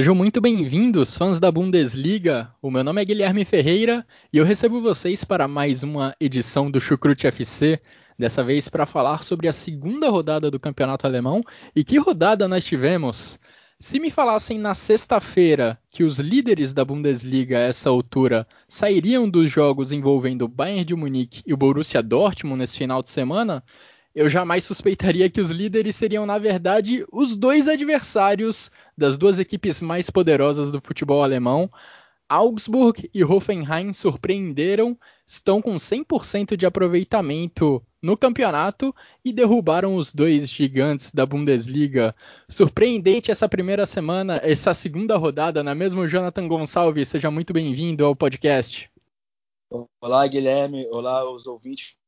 Sejam muito bem-vindos, fãs da Bundesliga. O meu nome é Guilherme Ferreira e eu recebo vocês para mais uma edição do Chucrute FC, dessa vez para falar sobre a segunda rodada do Campeonato Alemão. E que rodada nós tivemos! Se me falassem na sexta-feira que os líderes da Bundesliga a essa altura sairiam dos jogos envolvendo o Bayern de Munique e o Borussia Dortmund nesse final de semana, eu jamais suspeitaria que os líderes seriam, na verdade, os dois adversários das duas equipes mais poderosas do futebol alemão. Augsburg e Hoffenheim surpreenderam, estão com 100% de aproveitamento no campeonato e derrubaram os dois gigantes da Bundesliga. Surpreendente essa primeira semana, essa segunda rodada, não é mesmo, Jonathan Gonçalves? Seja muito bem-vindo ao podcast. Olá, Guilherme. Olá, os ouvintes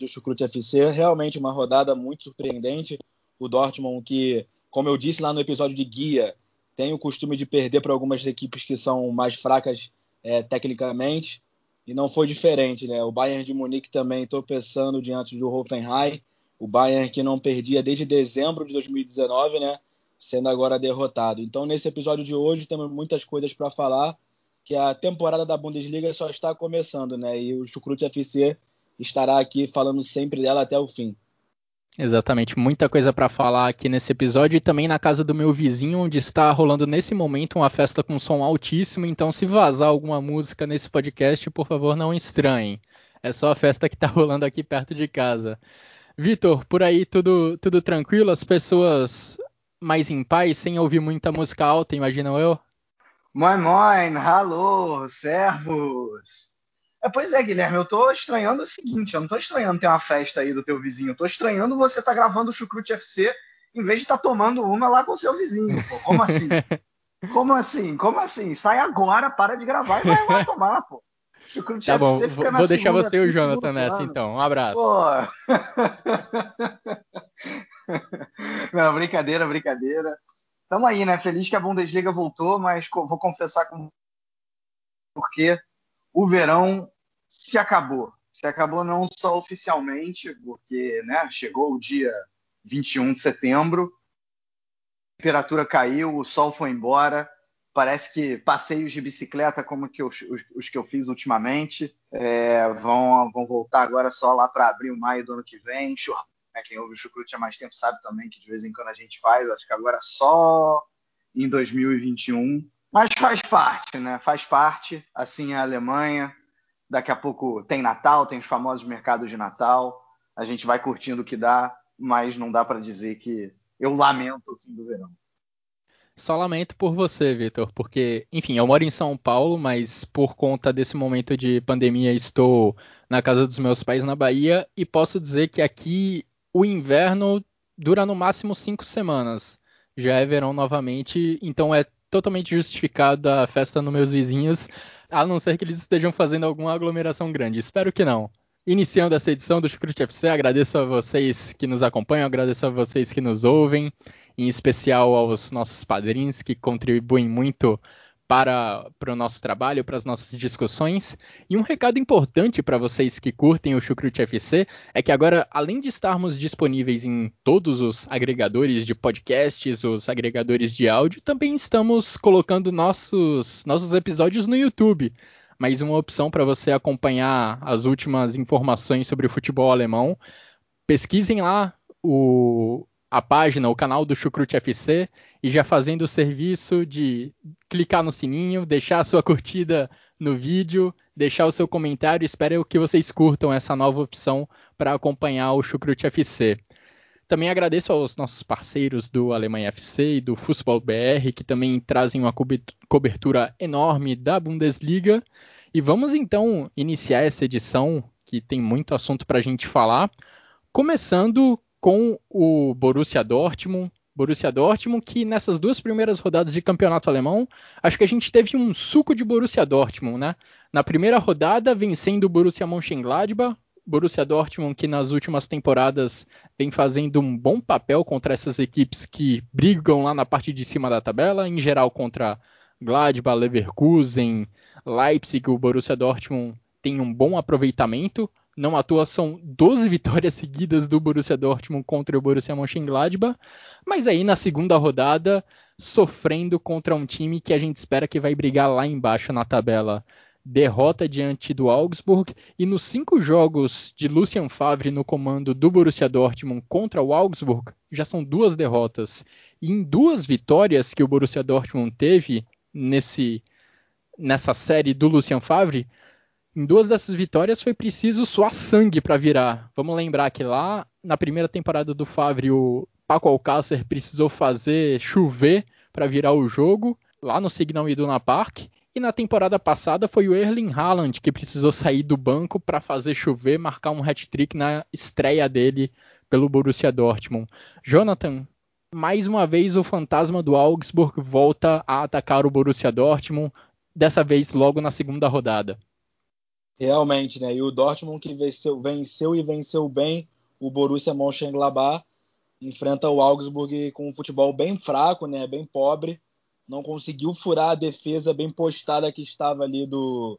do Chucrute FC. Realmente uma rodada muito surpreendente. O Dortmund, que, como eu disse lá no episódio de guia, tem o costume de perder para algumas equipes que são mais fracas é, tecnicamente, e não foi diferente. Né? O Bayern de Munique também tropeçando diante do Hoffenheim. O Bayern que não perdia desde dezembro de 2019, né? sendo agora derrotado. Então, nesse episódio de hoje, temos muitas coisas para falar, que a temporada da Bundesliga só está começando, né? E o Chucrute FC estará aqui falando sempre dela até o fim. Exatamente, muita coisa para falar aqui nesse episódio e também na casa do meu vizinho, onde está rolando nesse momento uma festa com som altíssimo. Então, se vazar alguma música nesse podcast, por favor, não estranhem. É só a festa que está rolando aqui perto de casa. Vitor, por aí tudo, tudo tranquilo? As pessoas mais em paz, sem ouvir muita música alta, imagino eu? Moin, moin, hallo, servos. É, pois é, Guilherme, eu tô estranhando o seguinte, eu não tô estranhando ter uma festa aí do teu vizinho, eu tô estranhando você tá gravando o Chucrute FC em vez de estar tá tomando uma lá com o seu vizinho, pô. Como assim? Como assim? Como assim? Sai agora, para de gravar e vai lá tomar, pô. Chucrute tá bom, FC fica vou deixar você e o Jonathan nessa então. Um abraço. Pô. não, brincadeira, brincadeira. Tamo aí, né? Feliz que a Bundesliga voltou, mas vou confessar com porque o verão se acabou. Se acabou não só oficialmente, porque né, chegou o dia 21 de setembro, a temperatura caiu, o sol foi embora. Parece que passeios de bicicleta, como que eu, os, os, que eu fiz ultimamente, é, vão, vão voltar agora só lá para abril, maio do ano que vem. Né, quem ouve o Chucrute há mais tempo sabe também que de vez em quando a gente faz, acho que agora só em 2021 mas faz parte, né? Faz parte. Assim a Alemanha. Daqui a pouco tem Natal, tem os famosos mercados de Natal. A gente vai curtindo o que dá, mas não dá para dizer que eu lamento o fim do verão. Só lamento por você, Vitor, porque, enfim, eu moro em São Paulo, mas por conta desse momento de pandemia estou na casa dos meus pais na Bahia e posso dizer que aqui o inverno dura no máximo cinco semanas. Já é verão novamente, então é totalmente justificada a festa nos meus vizinhos, a não ser que eles estejam fazendo alguma aglomeração grande. Espero que não. Iniciando essa edição do Chucrute FC, agradeço a vocês que nos acompanham, agradeço a vocês que nos ouvem, em especial aos nossos padrinhos que contribuem muito para, para o nosso trabalho, para as nossas discussões. E um recado importante para vocês que curtem o Chucrute FC é que agora, além de estarmos disponíveis em todos os agregadores de podcasts, os agregadores de áudio, também estamos colocando nossos, nossos episódios no YouTube. Mais uma opção para você acompanhar as últimas informações sobre o futebol alemão. Pesquisem lá o, a página, o canal do Chucrute FC e já fazendo o serviço de clicar no sininho, deixar a sua curtida no vídeo, deixar o seu comentário. Espero que vocês curtam essa nova opção para acompanhar o Chucrute FC. Também agradeço aos nossos parceiros do Alemanha FC e do Futebol BR, que também trazem uma cobertura enorme da Bundesliga. E vamos então iniciar essa edição que tem muito assunto para a gente falar. Começando com o Borussia Dortmund. Borussia Dortmund, que nessas duas primeiras rodadas de campeonato alemão, acho que a gente teve um suco de Borussia Dortmund, né? Na primeira rodada, vencendo o Borussia Mönchengladbach, Borussia Dortmund, que nas últimas temporadas vem fazendo um bom papel contra essas equipes que brigam lá na parte de cima da tabela, em geral contra Gladbach, Leverkusen, Leipzig, o Borussia Dortmund tem um bom aproveitamento. Não à toa são 12 vitórias seguidas do Borussia Dortmund contra o Borussia Mönchengladbach, mas aí na segunda rodada sofrendo contra um time que a gente espera que vai brigar lá embaixo na tabela. Derrota diante do Augsburg e nos cinco jogos de Lucien Favre no comando do Borussia Dortmund contra o Augsburg já são duas derrotas. E em duas vitórias que o Borussia Dortmund teve nesse nessa série do Lucien Favre em duas dessas vitórias foi preciso suar sangue para virar. Vamos lembrar que lá na primeira temporada do Favre o Paco Alcácer precisou fazer chover para virar o jogo lá no Signal Iduna Park e na temporada passada foi o Erling Haaland que precisou sair do banco para fazer chover, marcar um hat-trick na estreia dele pelo Borussia Dortmund. Jonathan, mais uma vez o fantasma do Augsburg volta a atacar o Borussia Dortmund, dessa vez logo na segunda rodada. Realmente, né? E o Dortmund que venceu, venceu e venceu bem o Borussia Mönchengladbach enfrenta o Augsburg com um futebol bem fraco, né? Bem pobre não conseguiu furar a defesa bem postada que estava ali do,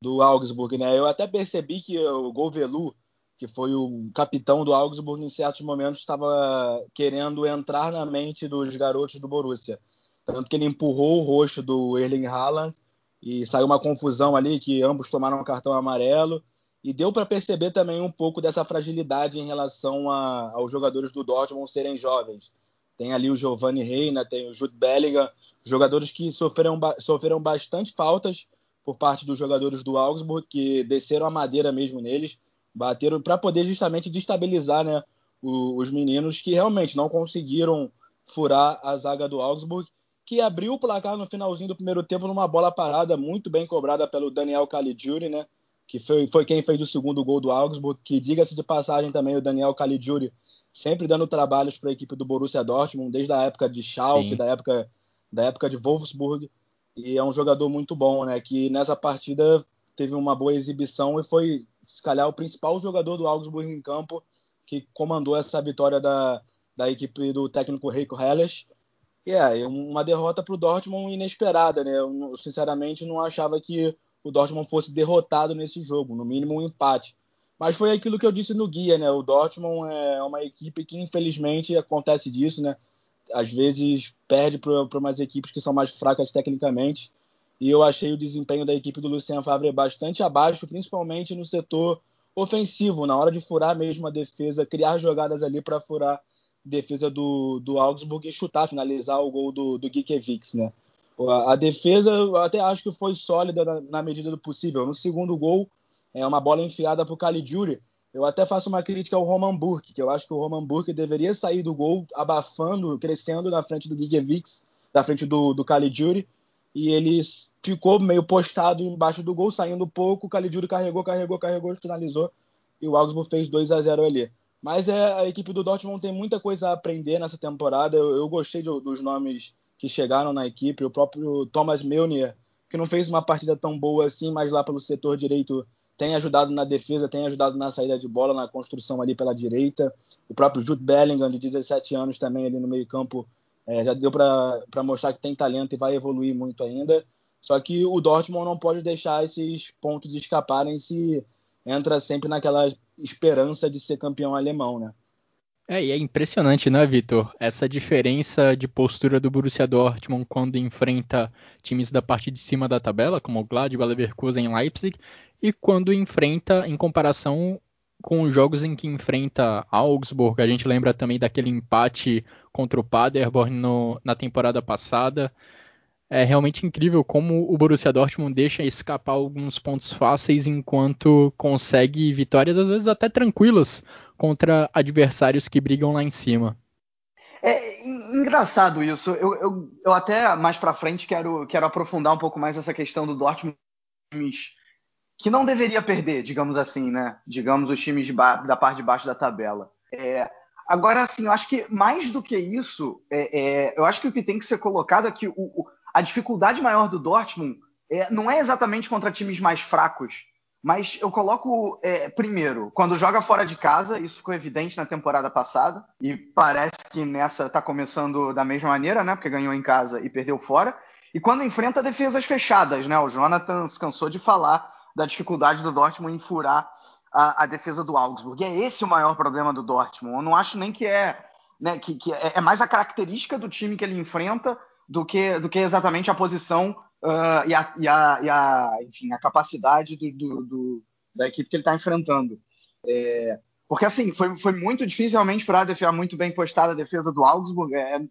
do Augsburg, né? Eu até percebi que o Govelu, que foi o capitão do Augsburg, em certos momentos estava querendo entrar na mente dos garotos do Borussia. Tanto que ele empurrou o rosto do Erling Haaland e saiu uma confusão ali que ambos tomaram um cartão amarelo. E deu para perceber também um pouco dessa fragilidade em relação a, aos jogadores do Dortmund serem jovens. Tem ali o Giovanni Reina, tem o Jude Bellingham, jogadores que sofreram, sofreram bastante faltas por parte dos jogadores do Augsburg, que desceram a madeira mesmo neles, bateram para poder justamente destabilizar né, os meninos que realmente não conseguiram furar a zaga do Augsburg, que abriu o placar no finalzinho do primeiro tempo numa bola parada muito bem cobrada pelo Daniel Caligiuri, né? Que foi, foi quem fez o segundo gol do Augsburg, que diga-se de passagem também o Daniel Caligiuri sempre dando trabalhos para a equipe do Borussia Dortmund, desde a época de Schalke, Sim. da época da época de Wolfsburg, e é um jogador muito bom, né? Que nessa partida teve uma boa exibição e foi, se calhar, o principal jogador do Augsburg em campo que comandou essa vitória da, da equipe do técnico Rico Helles. É uma derrota para o Dortmund inesperada, né? Eu, sinceramente, não achava que o Dortmund fosse derrotado nesse jogo, no mínimo um empate. Mas foi aquilo que eu disse no guia, né? O Dortmund é uma equipe que, infelizmente, acontece disso, né? Às vezes perde para umas equipes que são mais fracas tecnicamente. E eu achei o desempenho da equipe do Lucien Favre bastante abaixo, principalmente no setor ofensivo, na hora de furar mesmo a defesa, criar jogadas ali para furar defesa do, do Augsburg e chutar, finalizar o gol do, do Gikiewicz, né? A, defesa eu até acho que foi sólida na, na medida do possível. No segundo gol, é uma bola enfiada para o Caligiuri. Eu até faço uma crítica ao Roman Burke, que eu acho que o Roman Burke deveria sair do gol abafando, crescendo na frente do Gigevics, na frente do, do Caligiuri, e ele ficou meio postado embaixo do gol, saindo pouco, o Caligiuri carregou, carregou, carregou, finalizou, e o Augsburg fez 2 a 0 ali. Mas é, a equipe do Dortmund tem muita coisa a aprender nessa temporada. Eu, eu gostei de, dos nomes que chegaram na equipe. O próprio Thomas Meunier, que não fez uma partida tão boa assim, mas lá pelo setor direito tem ajudado na defesa, tem ajudado na saída de bola, na construção ali pela direita. O próprio Jude Bellingham, de 17 anos, também ali no meio-campo, é, já deu para mostrar que tem talento e vai evoluir muito ainda. Só que o Dortmund não pode deixar esses pontos escaparem se entra sempre naquela esperança de ser campeão alemão, né? É, e é impressionante, né, Vitor? Essa diferença de postura do Borussia Dortmund quando enfrenta times da parte de cima da tabela, como o Gladbach, Leverkusen Leipzig, e quando enfrenta em comparação com os jogos em que enfrenta Augsburg, a gente lembra também daquele empate contra o Paderborn no, na temporada passada. É realmente incrível como o Borussia Dortmund deixa escapar alguns pontos fáceis enquanto consegue vitórias às vezes até tranquilas contra adversários que brigam lá em cima. É engraçado isso. Eu, eu, eu até mais para frente quero, quero aprofundar um pouco mais essa questão do Dortmund que não deveria perder, digamos assim, né? Digamos os times da parte de baixo da tabela. É, agora, assim, eu acho que mais do que isso, é, é, eu acho que o que tem que ser colocado é que o, o, a dificuldade maior do Dortmund é, não é exatamente contra times mais fracos, mas eu coloco é, primeiro, quando joga fora de casa, isso ficou evidente na temporada passada, e parece que nessa está começando da mesma maneira, né? Porque ganhou em casa e perdeu fora. E quando enfrenta defesas fechadas, né? O Jonathan se cansou de falar da dificuldade do Dortmund em furar a, a defesa do Augsburg. E é esse o maior problema do Dortmund. Eu não acho nem que é, né, que, que é, é mais a característica do time que ele enfrenta do que, do que exatamente a posição uh, e, a, e, a, e, a, enfim, a capacidade do, do, do, da equipe que ele está enfrentando. É, porque assim, foi, foi muito difícil realmente para defender muito bem postada a defesa do Augsburg. É,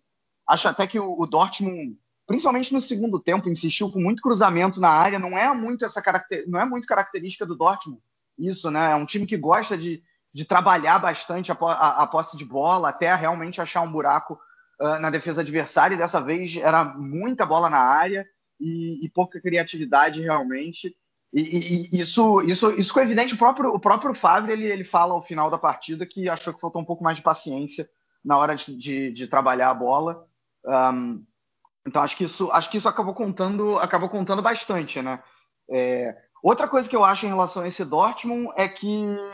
acho até que o, o, Dortmund, principalmente no segundo tempo, insistiu com muito cruzamento na área. Não é muito essa caracter, não é muito característica do Dortmund. Isso, né? É um time que gosta de, de trabalhar bastante a, a, a posse de bola até realmente achar um buraco uh, na defesa adversária. E dessa vez era muita bola na área e, e pouca criatividade realmente. E, e, isso, isso, isso ficou evidente. O próprio, o próprio Favre ele, ele fala ao final da partida que achou que faltou um pouco mais de paciência na hora de, de, de trabalhar a bola. Um, então acho que isso, acho que isso acabou contando, acabou contando bastante, né? É, outra coisa que eu acho em relação a esse Dortmund é que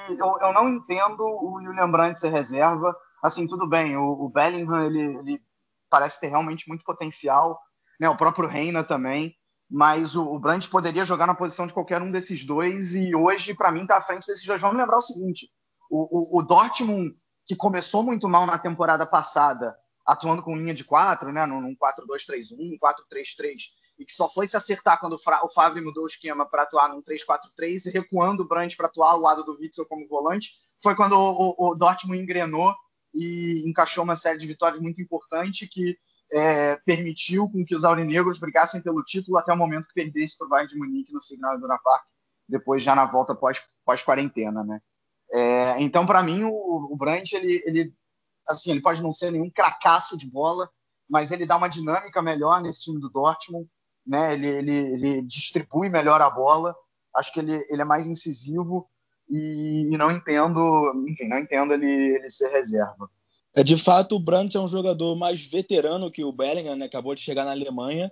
eu, eu não entendo o Julian Brandt ser reserva. Assim, tudo bem, o, o Bellingham ele, ele parece ter realmente muito potencial né, o próprio Reina também, mas o, o Brandt poderia jogar na posição de qualquer um desses dois e hoje, para mim, está à frente desses dois. Vamos lembrar o seguinte: o, o, o, Dortmund, que começou muito mal na temporada passada, atuando com linha de quatro, né, num 4-2-3-1, 4-3-3, e que só foi se acertar quando o Favre mudou o esquema para atuar num 3-4-3 e recuando o Brandt para atuar ao lado do Witzel como volante, foi quando o, o, o Dortmund engrenou e encaixou uma série de vitórias muito importante que é, permitiu com que os aurinegros brigassem pelo título até o momento que perdesse para o Bayern de Munique no Signal Iduna Park, depois já na volta pós-quarentena, pós né? É, então, para mim, o, o Brandt, ele, ele, assim, ele pode não ser nenhum cracaço de bola, mas ele dá uma dinâmica melhor nesse time do Dortmund, né? Ele, ele, ele distribui melhor a bola, acho que ele, ele é mais incisivo e, e não entendo, enfim, não entendo ele, ele ser reserva. É, de fato, o Brandt é um jogador mais veterano que o Bellingham, né? acabou de chegar na Alemanha.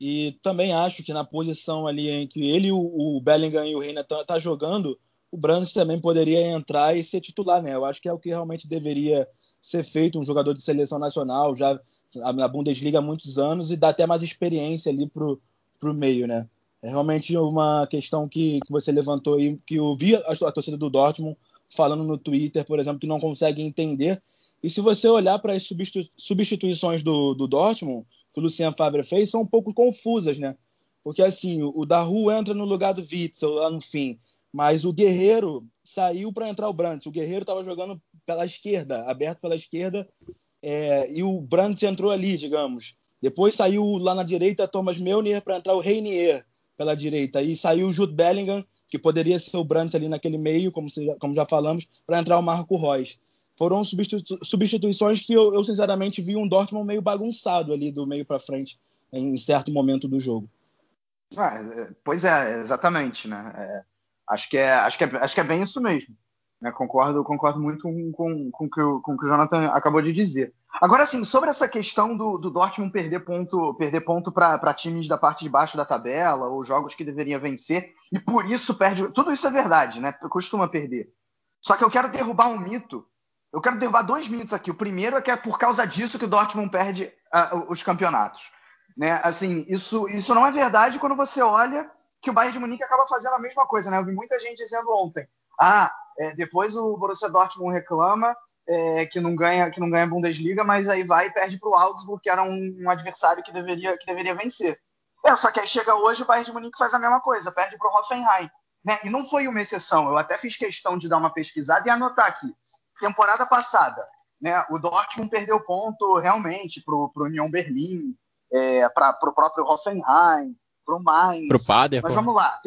E também acho que na posição ali em que ele, o, Bellingham e o Reina tá, tá jogando, o Brandt também poderia entrar e ser titular, né? Eu acho que é o que realmente deveria ser feito, um jogador de seleção nacional, já na Bundesliga há muitos anos e dá até mais experiência ali pro, pro meio, né? É realmente uma questão que, que você levantou aí, que eu vi a, a torcida do Dortmund falando no Twitter, por exemplo, que não consegue entender e se você olhar para as substituições do, do Dortmund, que o Lucien Favre fez, são um pouco confusas, né? Porque assim, o Daru entra no lugar do Witzel lá no fim, mas o Guerreiro saiu para entrar o Brandt. O Guerreiro estava jogando pela esquerda, aberto pela esquerda, é, e o Brandt entrou ali, digamos. Depois saiu lá na direita Thomas Meunier para entrar o Reinier pela direita. E saiu o Jude Bellingham, que poderia ser o Brandt ali naquele meio, como, como já falamos, para entrar o Marco Reus foram substitu substituições que eu, eu, sinceramente vi um Dortmund meio bagunçado ali do meio para frente em certo momento do jogo. Ah, é, pois é, exatamente, né? É, acho, que é, acho, que é, acho que é bem isso mesmo. Né? Concordo, concordo muito com, com, com, que o, com o que o Jonathan acabou de dizer. Agora, assim, sobre essa questão do, do Dortmund perder ponto perder ponto para times da parte de baixo da tabela, ou jogos que deveria vencer, e por isso perde. Tudo isso é verdade, né? Costuma perder. Só que eu quero derrubar um mito eu quero derrubar dois mitos aqui. O primeiro é que é por causa disso que o Dortmund perde uh, os campeonatos. Né? Assim, isso, isso não é verdade quando você olha que o Bayern de Munique acaba fazendo a mesma coisa. Né? Eu vi muita gente dizendo ontem: ah, é, depois o Borussia Dortmund reclama é, que não ganha que não ganha a Bundesliga, mas aí vai e perde para o Augsburg, que era um, um, adversário que deveria, que deveria vencer. É, só que aí chega hoje o Bayern de Munique faz a mesma coisa, perde para o Hoffenheim. Né? E não foi uma exceção. Eu até fiz questão de dar uma pesquisada e anotar aqui temporada passada, né, o Dortmund perdeu ponto realmente para o União Berlim, é, para o próprio Hoffenheim, para o Mainz. Para o Paderborn. Mas vamos lá,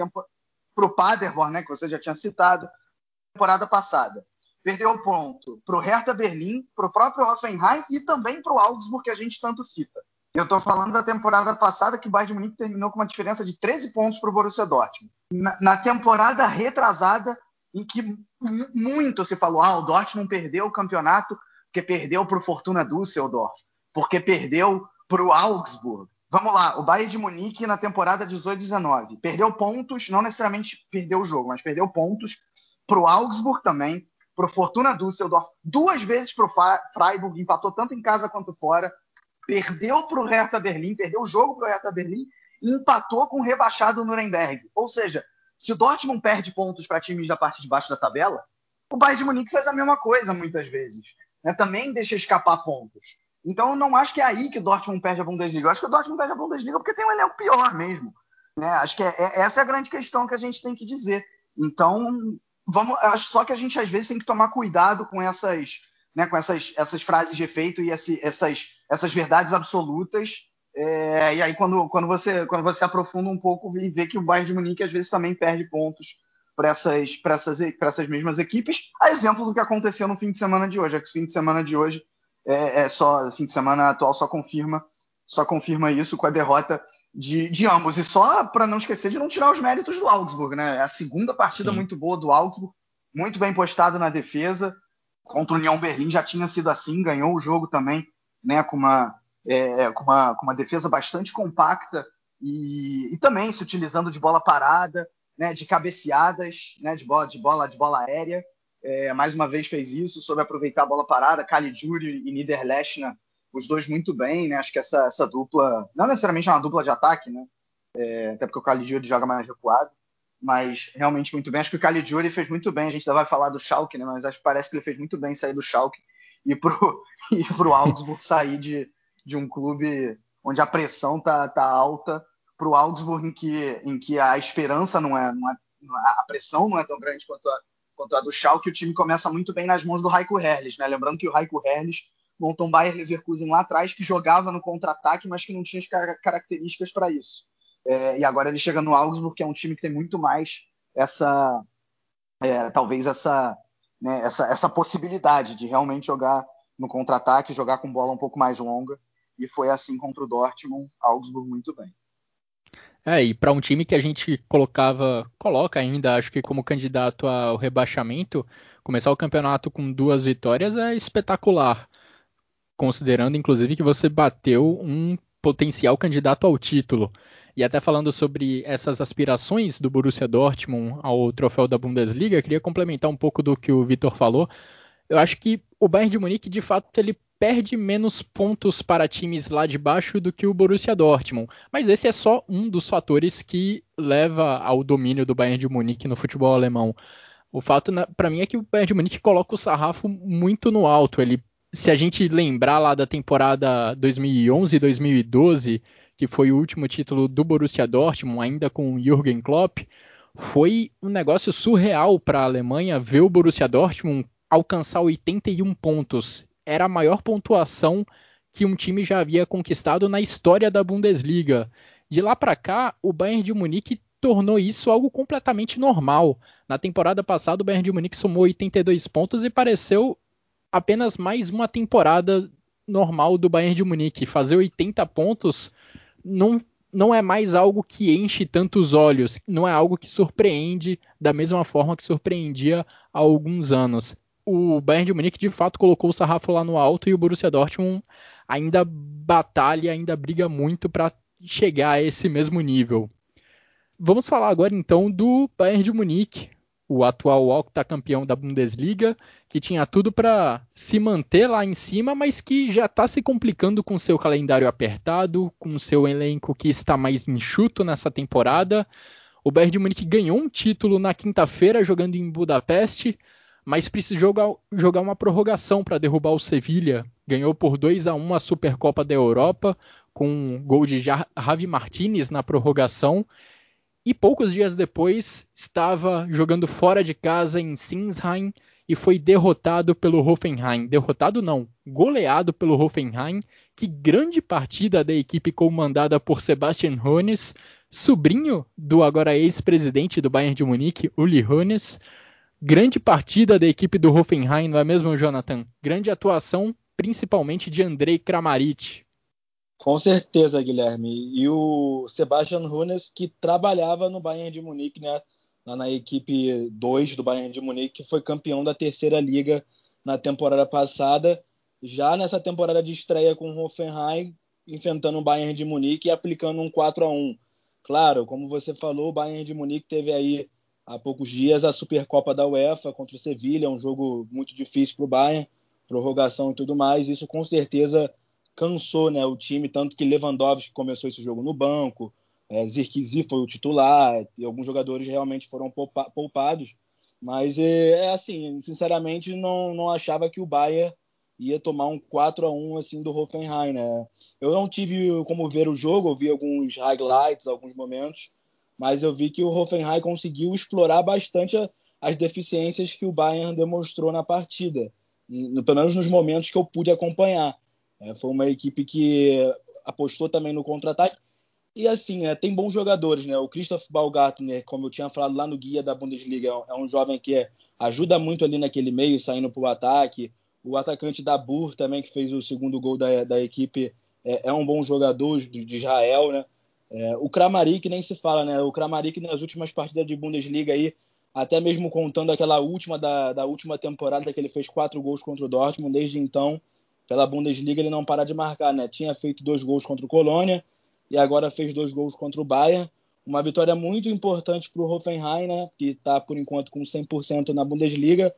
para o Paderborn, né, que você já tinha citado, temporada passada. Perdeu ponto para o Hertha Berlim, para o próprio Hoffenheim e também para o Augsburg, que a gente tanto cita. Eu estou falando da temporada passada que o Bayern de Munique terminou com uma diferença de 13 pontos para o Borussia Dortmund. Na, na, temporada retrasada, em que muito se falou, ah, o Dortmund perdeu o campeonato porque perdeu para o Fortuna Düsseldorf, porque perdeu para o Augsburg. Vamos lá, o Bayern de Munique na temporada 18-19 perdeu pontos, não necessariamente perdeu o jogo, mas perdeu pontos para o Augsburg também, para o Fortuna Düsseldorf, duas vezes para o Freiburg, empatou tanto em casa quanto fora, perdeu para o Hertha Berlim, perdeu o jogo para o Hertha Berlim e empatou com o rebaixado Nuremberg. Ou seja, se o Dortmund perde pontos para times da parte de baixo da tabela, o Bayern de Munique faz a mesma coisa muitas vezes. Né? Também deixa escapar pontos. Então, eu não acho que é aí que o Dortmund perde a Bundesliga. Eu acho que o Dortmund perde a Bundesliga porque tem um elenco pior mesmo. Né? Acho que é, é, essa é a grande questão que a gente tem que dizer. Então, vamos, acho só que a gente às vezes tem que tomar cuidado com essas, né, com essas, essas frases de efeito e esse, essas, essas verdades absolutas. É, e aí, quando, quando, você, quando você aprofunda um pouco e vê que o Bayern de Munique às vezes também perde pontos para essas, essas, essas mesmas equipes, a exemplo do que aconteceu no fim de semana de hoje. É que o fim de semana de hoje é, é só, fim de semana atual só confirma, só confirma isso com a derrota de, de ambos. E só para não esquecer de não tirar os méritos do Augsburg, né? É a segunda partida Sim. muito boa do Augsburg, muito bem postado na defesa. Contra o União Berlim já tinha sido assim, ganhou o jogo também, né? Com uma, é, é, com uma, com uma defesa bastante compacta e, e, também se utilizando de bola parada, né? De cabeceadas, né? De bola, de bola, de bola aérea. É, mais uma vez fez isso, soube aproveitar a bola parada. Caligiuri e Niederlechner os dois muito bem, né? Acho que essa, essa dupla, não necessariamente é uma dupla de ataque, né? É, até porque o Caligiuri joga mais recuado, mas realmente muito bem. Acho que o Caligiuri fez muito bem. A gente ainda vai falar do Schalke, né? Mas acho que parece que ele fez muito bem sair do Schalke e pro, e pro Augsburg sair de, de um clube onde a pressão tá, tá alta para o Augsburg em que, em que a esperança não é, não é, a pressão não é tão grande quanto a, quanto a do Schalke, o time começa muito bem nas mãos do Raiko Herles, né? Lembrando que o Raiko Herles montou um Bayern Leverkusen lá atrás que jogava no contra-ataque, mas que não tinha as características para isso. É, e agora ele chega no Augsburg, que é um time que tem muito mais essa, é, talvez essa, né, essa, essa possibilidade de realmente jogar no contra-ataque, jogar com bola um pouco mais longa. E foi assim contra o Dortmund, Augsburg muito bem. É, e para um time que a gente colocava, coloca ainda, acho que como candidato ao rebaixamento, começar o campeonato com duas vitórias é espetacular considerando inclusive que você bateu um potencial candidato ao título. E até falando sobre essas aspirações do Borussia Dortmund ao troféu da Bundesliga, queria complementar um pouco do que o Vitor falou. Eu acho que o Bayern de Munique, de fato, ele perde menos pontos para times lá de baixo do que o Borussia Dortmund. Mas esse é só um dos fatores que leva ao domínio do Bayern de Munique no futebol alemão. O fato, para mim, é que o Bayern de Munique coloca o sarrafo muito no alto. Ele se a gente lembrar lá da temporada 2011 e 2012, que foi o último título do Borussia Dortmund, ainda com o Jürgen Klopp, foi um negócio surreal para a Alemanha ver o Borussia Dortmund alcançar 81 pontos. Era a maior pontuação que um time já havia conquistado na história da Bundesliga. De lá para cá, o Bayern de Munique tornou isso algo completamente normal. Na temporada passada, o Bayern de Munique somou 82 pontos e pareceu apenas mais uma temporada normal do Bayern de Munique. Fazer 80 pontos não, não é mais algo que enche tantos olhos, não é algo que surpreende da mesma forma que surpreendia há alguns anos. O Bayern de Munique de fato colocou o sarrafo lá no alto e o Borussia Dortmund ainda batalha, ainda briga muito para chegar a esse mesmo nível. Vamos falar agora então do Bayern de Munique, o atual octacampeão da Bundesliga, que tinha tudo para se manter lá em cima, mas que já está se complicando com seu calendário apertado, com seu elenco que está mais enxuto nessa temporada. O Bayern de Munique ganhou um título na quinta-feira jogando em Budapeste, mas precisou jogar, jogar uma prorrogação para derrubar o Sevilha. Ganhou por 2 a 1 a Supercopa da Europa, com um gol de Javi Martinez na prorrogação e poucos dias depois estava jogando fora de casa em Sinsheim e foi derrotado pelo Hoffenheim. Derrotado não, goleado pelo Hoffenheim. Que grande partida da equipe comandada por Sebastian Hoeneß, sobrinho do agora ex-presidente do Bayern de Munique, Uli Hoeneß. Grande partida da equipe do Hoffenheim, não é mesmo, Jonathan? Grande atuação, principalmente de Andrei Kramaric. Com certeza, Guilherme. E o Sebastian Hunes, que trabalhava no Bayern de Munique, né? na equipe 2 do Bayern de Munique, que foi campeão da terceira liga na temporada passada. Já nessa temporada de estreia com o Hoffenheim, enfrentando o Bayern de Munique e aplicando um 4 a 1 Claro, como você falou, o Bayern de Munique teve aí há poucos dias a Supercopa da UEFA contra o Sevilha, um jogo muito difícil para o Bayern, prorrogação e tudo mais. Isso com certeza cansou né, o time, tanto que Lewandowski começou esse jogo no banco, é, Zirkzee foi o titular, e alguns jogadores realmente foram poupa poupados, mas é, é, assim, sinceramente não, não achava que o Bayern ia tomar um 4 a 1 assim do Hoffenheim, né? Eu não tive como ver o jogo, eu vi alguns highlights, alguns momentos, mas eu vi que o Hoffenheim conseguiu explorar bastante a, as deficiências que o Bayern demonstrou na partida, pelo menos nos momentos que eu pude acompanhar. É, foi uma equipe que apostou também no contra-ataque. E assim, é, tem bons jogadores, né? O Christoph Baumgartner, como eu tinha falado lá no guia da Bundesliga, é um jovem que é, ajuda muito ali naquele meio, saindo para o ataque. O atacante da Bur também, que fez o segundo gol da, da equipe, é, é um bom jogador de, de Israel, né? É, o Kramaric nem se fala, né? O Kramaric nas últimas partidas de Bundesliga aí, até mesmo contando aquela última da, da última temporada que ele fez quatro gols contra o Dortmund, desde então pela Bundesliga ele não para de marcar, né? Tinha feito dois gols contra o Colônia e agora fez dois gols contra o Bayern. Uma vitória muito importante para o Hoffenheim, né? Que está por enquanto com 100% na Bundesliga.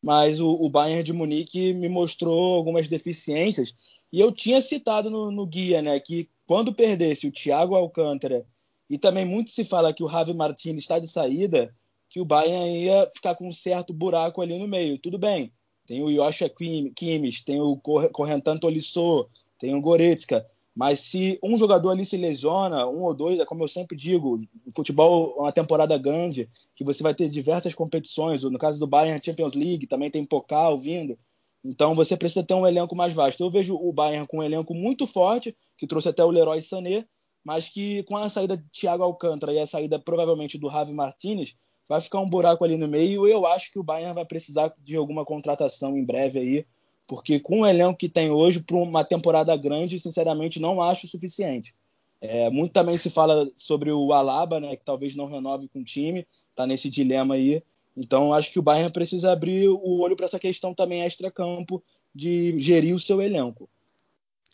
Mas o, o, Bayern de Munique me mostrou algumas deficiências. E eu tinha citado no, no guia, né? Que quando perdesse o Thiago Alcântara e também muito se fala que o Javi Martins está de saída, que o Bayern ia ficar com um certo buraco ali no meio. Tudo bem, tem o Joshua Kimmich, tem o Correntan Tolisso, tem o Goretzka. Mas se um jogador ali se lesiona, um ou dois, é como eu sempre digo, futebol é uma temporada grande, que você vai ter diversas competições. No caso do Bayern, Champions League, também tem Pokal vindo. Então você precisa ter um elenco mais vasto. Eu vejo o Bayern com um elenco muito forte, que trouxe até o Leroy Sané, mas que com a saída de Thiago Alcântara e a saída provavelmente do Javi Martinez, vai ficar um buraco ali no meio. Eu acho que o Bayern vai precisar de alguma contratação em breve aí, porque com o elenco que tem hoje, para uma temporada grande, sinceramente, não acho suficiente. É, muito também se fala sobre o Alaba, né, que talvez não renove com o time, está nesse dilema aí. Então, acho que o Bayern precisa abrir o olho para essa questão também extra-campo de gerir o seu elenco.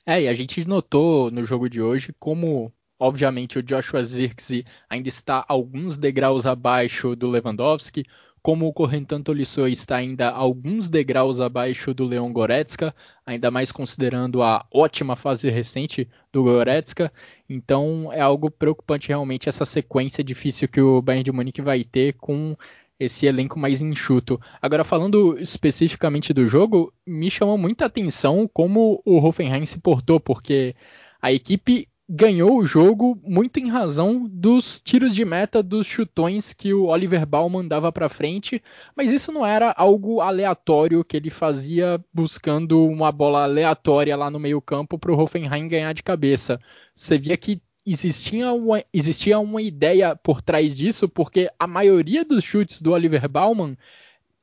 É, e a gente notou no jogo de hoje como Obviamente, o Joshua Zirkzee ainda está alguns degraus abaixo do Lewandowski, como o Correntan Tolisso está ainda alguns degraus abaixo do Leon Goretzka, ainda mais considerando a ótima fase recente do Goretzka. Então é algo preocupante realmente essa sequência difícil que o Bayern de Munique vai ter com esse elenco mais enxuto. Agora falando especificamente do jogo, me chamou muita atenção como o Hoffenheim se portou, porque a equipe ganhou o jogo muito em razão dos tiros de meta dos chutões que o Oliver Baumann dava para frente, mas isso não era algo aleatório que ele fazia buscando uma bola aleatória lá no meio-campo para o Hoffenheim ganhar de cabeça. Você via que existia uma, existia uma ideia por trás disso, porque a maioria dos chutes do Oliver Baumann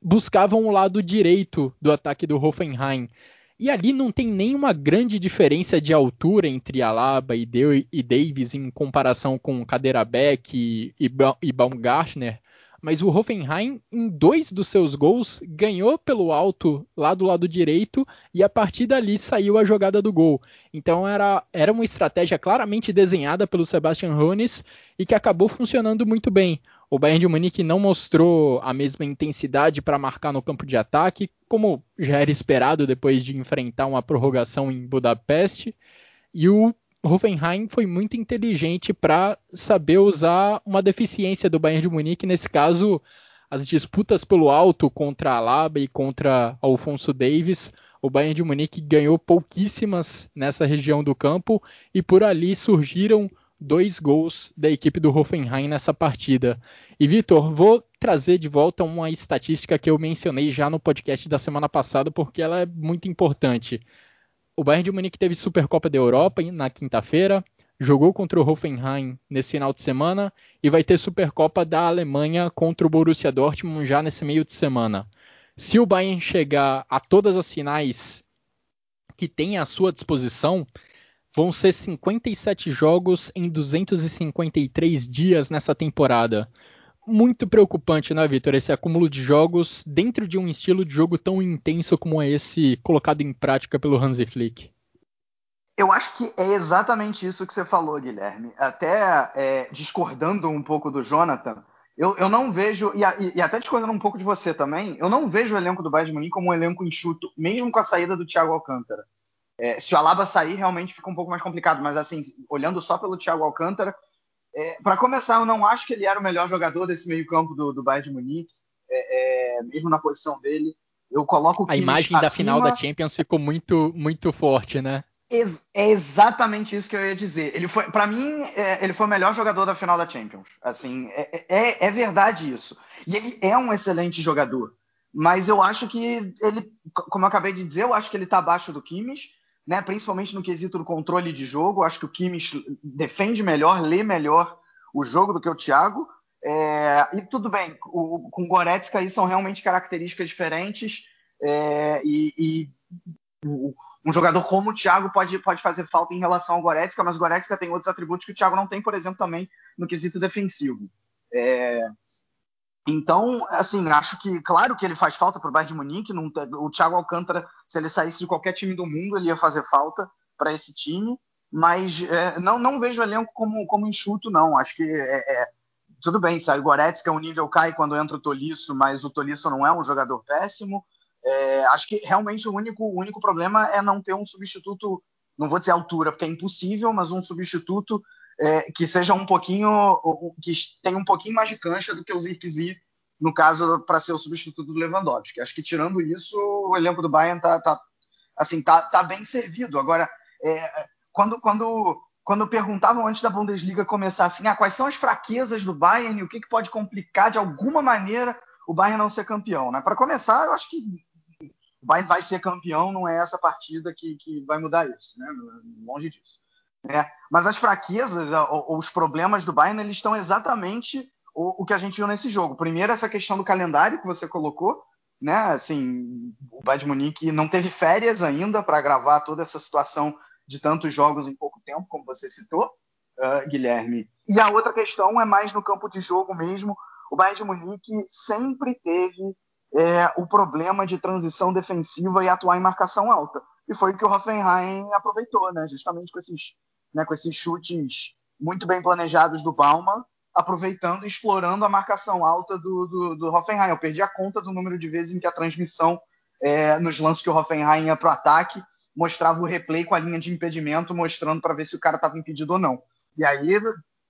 buscavam o lado direito do ataque do Hoffenheim. E ali não tem nenhuma grande diferença de altura entre Alaba e, De e Davis em comparação com Kaderabek e, e, e Baumgartner. Mas o Hoffenheim, em dois dos seus gols, ganhou pelo alto lá do lado direito e a partir dali saiu a jogada do gol. Então era, era uma estratégia claramente desenhada pelo Sebastian Hoeneß e que acabou funcionando muito bem. O Bayern de Munique não mostrou a mesma intensidade para marcar no campo de ataque, como já era esperado depois de enfrentar uma prorrogação em Budapeste. E o Hoffenheim foi muito inteligente para saber usar uma deficiência do Bayern de Munique, nesse caso, as disputas pelo alto contra Alaba e contra Alfonso Davis. O Bayern de Munique ganhou pouquíssimas nessa região do campo e por ali surgiram dois gols da equipe do Hoffenheim nessa partida. E Vitor, vou trazer de volta uma estatística que eu mencionei já no podcast da semana passada, porque ela é muito importante. O Bayern de Munique teve Supercopa da Europa na quinta-feira, jogou contra o Hoffenheim nesse final de semana e vai ter Supercopa da Alemanha contra o Borussia Dortmund já nesse meio de semana. Se o Bayern chegar a todas as finais que tem à sua disposição, Vão ser 57 jogos em 253 dias nessa temporada. Muito preocupante, né, Vitor? Esse acúmulo de jogos dentro de um estilo de jogo tão intenso como é esse colocado em prática pelo Hansi Flick. Eu acho que é exatamente isso que você falou, Guilherme. Até é, discordando um pouco do Jonathan, eu, eu não vejo, e, e, até discordando um pouco de você também, eu não vejo o elenco do Bayern de Munique como um elenco enxuto, mesmo com a saída do Thiago Alcântara. É, se o Alaba sair, realmente fica um pouco mais complicado, mas assim, olhando só pelo Thiago Alcântara, é, para começar, eu não acho que ele era o melhor jogador desse meio-campo do, do Bayern de Munique, é, é mesmo na posição dele. Eu coloco A imagem da final da Champions ficou muito, muito forte, né? É exatamente isso que eu ia dizer. Ele foi, para mim, é, ele foi o melhor jogador da final da Champions. Assim, é, é, é, verdade isso. E ele é um excelente jogador. Mas eu acho que ele, como eu acabei de dizer, eu acho que ele está abaixo do Kimmich, né? Principalmente no quesito do controle de jogo. Acho que o Kimmich defende melhor, lê melhor o jogo do que o Thiago. É, e tudo bem, o, com o Goretzka aí são realmente características diferentes. É, e, e um jogador como o Thiago pode, pode fazer falta em relação ao Goretzka, mas o Goretzka tem outros atributos que o Thiago não tem, por exemplo, também no quesito defensivo. É... Então, assim, acho que, claro que ele faz falta para o Bayern de Munique. Não, o Thiago Alcântara, se ele saísse de qualquer time do mundo, ele ia fazer falta para esse time. Mas é, não, não vejo o elenco como, como enxuto, não. Acho que é, é, tudo bem, sabe? Goretzka, o nível cai quando entra o Tolisso, mas o Tolisso não é um jogador péssimo. É, acho que realmente o único, o único problema é não ter um substituto, não vou dizer altura, porque é impossível, mas um substituto é, que seja um pouquinho, que tenha um pouquinho mais de cancha do que o Zirkzee, no caso, para ser o substituto do Lewandowski. Acho que tirando isso, o elenco do Bayern tá, tá assim, tá, tá bem servido. Agora, é, quando, quando, quando perguntavam antes da Bundesliga começar assim, ah, quais são as fraquezas do Bayern e o que, que pode complicar de alguma maneira o Bayern não ser campeão, né? Para começar, eu acho que o Bayern vai ser campeão, não é essa partida que, que vai mudar isso, né? Longe disso. É, mas as fraquezas, ou, os problemas do Bayern, eles estão exatamente o, o, que a gente viu nesse jogo. Primeiro, essa questão do calendário que você colocou, né? Assim, o Bayern de Munique não teve férias ainda para gravar toda essa situação de tantos jogos em pouco tempo, como você citou, uh, Guilherme. E a outra questão é mais no campo de jogo mesmo. O Bayern de Munique sempre teve é, o problema de transição defensiva e atuar em marcação alta. E foi o que o Hoffenheim aproveitou, né? justamente com esses, né, com esses chutes muito bem planejados do Bauman, aproveitando e explorando a marcação alta do, do, do Hoffenheim. Eu perdi a conta do número de vezes em que a transmissão, é, nos lances que o Hoffenheim ia para o ataque, mostrava o replay com a linha de impedimento, mostrando para ver se o cara estava impedido ou não. E aí,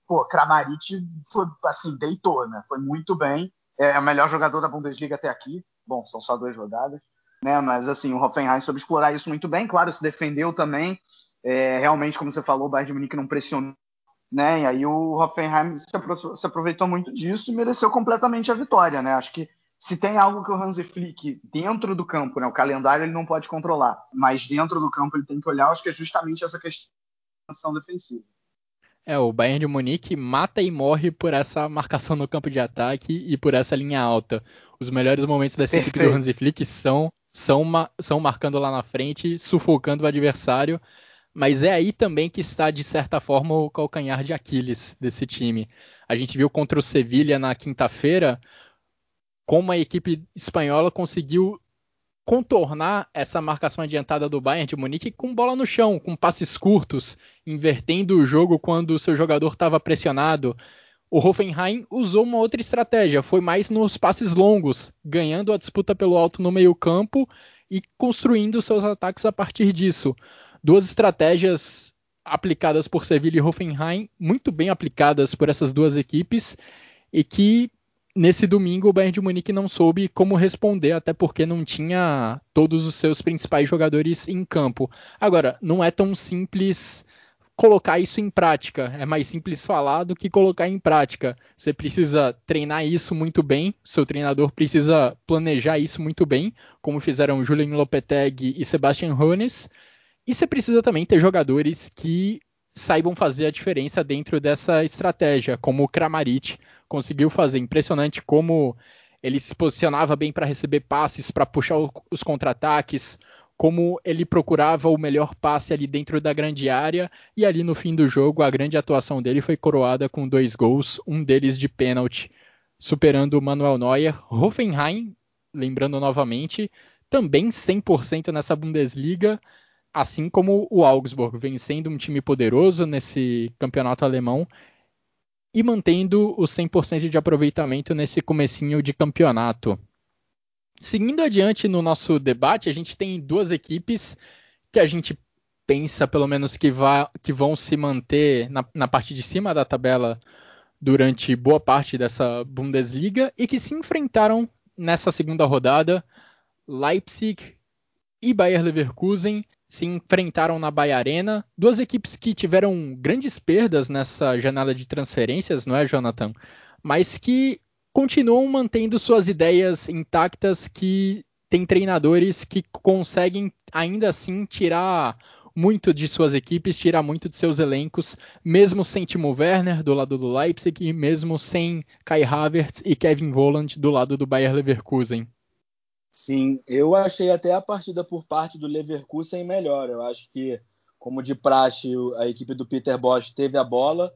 pô, Kramaric foi, assim, deitou, né? Foi muito bem é o melhor jogador da Bundesliga até aqui. Bom, são só duas rodadas, né? Mas assim, o Hoffenheim soube explorar isso muito bem. Claro, se defendeu também. É, realmente, como você falou, o Bayern de Munique não pressionou, né? E aí o Hoffenheim se aproveitou muito disso e mereceu completamente a vitória, né? Acho que se tem algo que o Hansi Flick dentro do campo, né? O calendário ele não pode controlar, mas dentro do campo ele tem que olhar. Acho que é justamente essa questão defensiva. É, o Bayern de Munique mata e morre por essa marcação no campo de ataque e por essa linha alta. Os melhores momentos dessa Perfeito. equipe do Hansi Flick são, são, são marcando lá na frente, sufocando o adversário, mas é aí também que está, de certa forma, o calcanhar de Aquiles desse time. A gente viu contra o Sevilha na quinta-feira como a equipe espanhola conseguiu contornar essa marcação adiantada do Bayern de Munique com bola no chão, com passes curtos, invertendo o jogo quando o seu jogador estava pressionado. O Hoffenheim usou uma outra estratégia, foi mais nos passes longos, ganhando a disputa pelo alto no meio-campo e construindo seus ataques a partir disso. Duas estratégias aplicadas por Sevilla e Hoffenheim, muito bem aplicadas por essas duas equipes e que nesse domingo o Bayern de Munique não soube como responder, até porque não tinha todos os seus principais jogadores em campo. Agora, não é tão simples colocar isso em prática. É mais simples falar do que colocar em prática. Você precisa treinar isso muito bem, seu treinador precisa planejar isso muito bem, como fizeram Julian Lopetegui e Sebastian Hones. E você precisa também ter jogadores que saibam fazer a diferença dentro dessa estratégia, como o Kramaric conseguiu fazer. Impressionante como ele se posicionava bem para receber passes, para puxar os contra-ataques, como ele procurava o melhor passe ali dentro da grande área e ali no fim do jogo a grande atuação dele foi coroada com dois gols, um deles de pênalti, superando o Manuel Neuer. Hoffenheim, lembrando novamente, também 100% nessa Bundesliga, assim como o Augsburg, vencendo um time poderoso nesse campeonato alemão e mantendo o 100% de aproveitamento nesse comecinho de campeonato. Seguindo adiante no nosso debate, a gente tem duas equipes que a gente pensa, pelo menos, que, vá, que vão se manter na, na parte de cima da tabela durante boa parte dessa Bundesliga e que se enfrentaram nessa segunda rodada. Leipzig e Bayer Leverkusen se enfrentaram na Bahia Arena. Duas equipes que tiveram grandes perdas nessa janela de transferências, não é, Jonathan? Mas que continuam mantendo suas ideias intactas, que tem treinadores que conseguem ainda assim tirar muito de suas equipes, tirar muito de seus elencos, mesmo sem Timo Werner do lado do Leipzig e mesmo sem Kai Havertz e Kevin Volland do lado do Bayer Leverkusen. Sim, eu achei até a partida por parte do Leverkusen melhor. Eu acho que, como de praxe, a equipe do Peter Bosch teve a bola,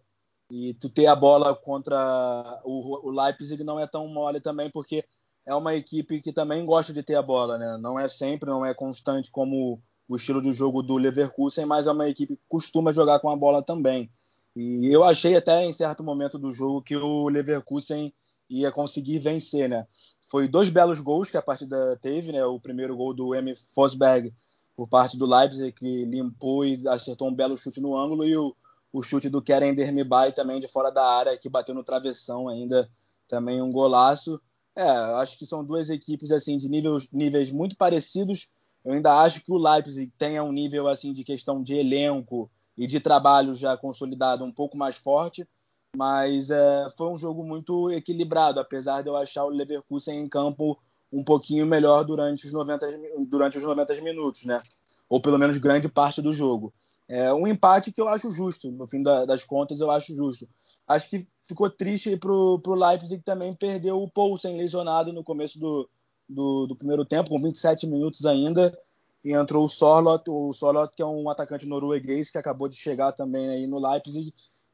e tu ter a bola contra o, Leipzig não é tão mole também, porque é uma equipe que também gosta de ter a bola, né? Não é sempre, não é constante como o estilo de jogo do Leverkusen, mas é uma equipe que costuma jogar com a bola também. E eu achei até em certo momento do jogo que o Leverkusen ia conseguir vencer, né? Foi dois belos gols que a partida teve, né? O primeiro gol do M. Fosberg por parte do Leipzig, que limpou e acertou um belo chute no ângulo, e o o chute do Keren Dermibay também de fora da área, que bateu no travessão ainda, também um golaço. É, acho que são duas equipes assim de níveis, níveis muito parecidos. Eu ainda acho que o Leipzig tenha um nível assim de questão de elenco e de trabalho já consolidado um pouco mais forte, mas é, foi um jogo muito equilibrado, apesar de eu achar o Leverkusen em campo um pouquinho melhor durante os 90, durante os 90 minutos, né? Ou pelo menos grande parte do jogo. É um empate que eu acho justo, no fim da, das contas, eu acho justo. Acho que ficou triste para o Leipzig também perdeu o Poulsen lesionado no começo do, do, do, primeiro tempo, com 27 minutos ainda, e entrou o Sorlot, o Sorlot que é um atacante norueguês que acabou de chegar também aí no Leipzig,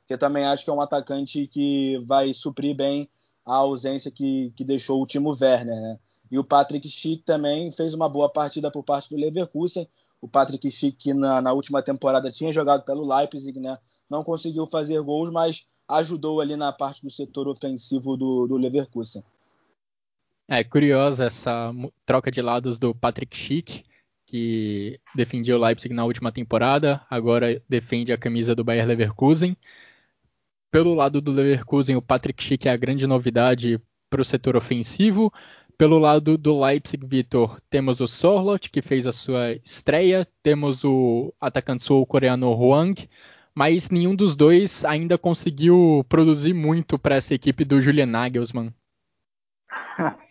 que também acho que é um atacante que vai suprir bem a ausência que, que deixou o Timo Werner, né? E o Patrick Schick também fez uma boa partida por parte do Leverkusen, o Patrick Schick, que na, na, última temporada tinha jogado pelo Leipzig, né? não conseguiu fazer gols, mas ajudou ali na parte do setor ofensivo do, do Leverkusen. É curiosa essa troca de lados do Patrick Schick, que defendia o Leipzig na última temporada, agora defende a camisa do Bayer Leverkusen. Pelo lado do Leverkusen, o Patrick Schick é a grande novidade para o setor ofensivo. Pelo lado do Leipzig, Vitor, temos o Sorlot, que fez a sua estreia, temos o atacante sul-coreano Huang, mas nenhum dos dois ainda conseguiu produzir muito para essa equipe do Julian Nagelsmann.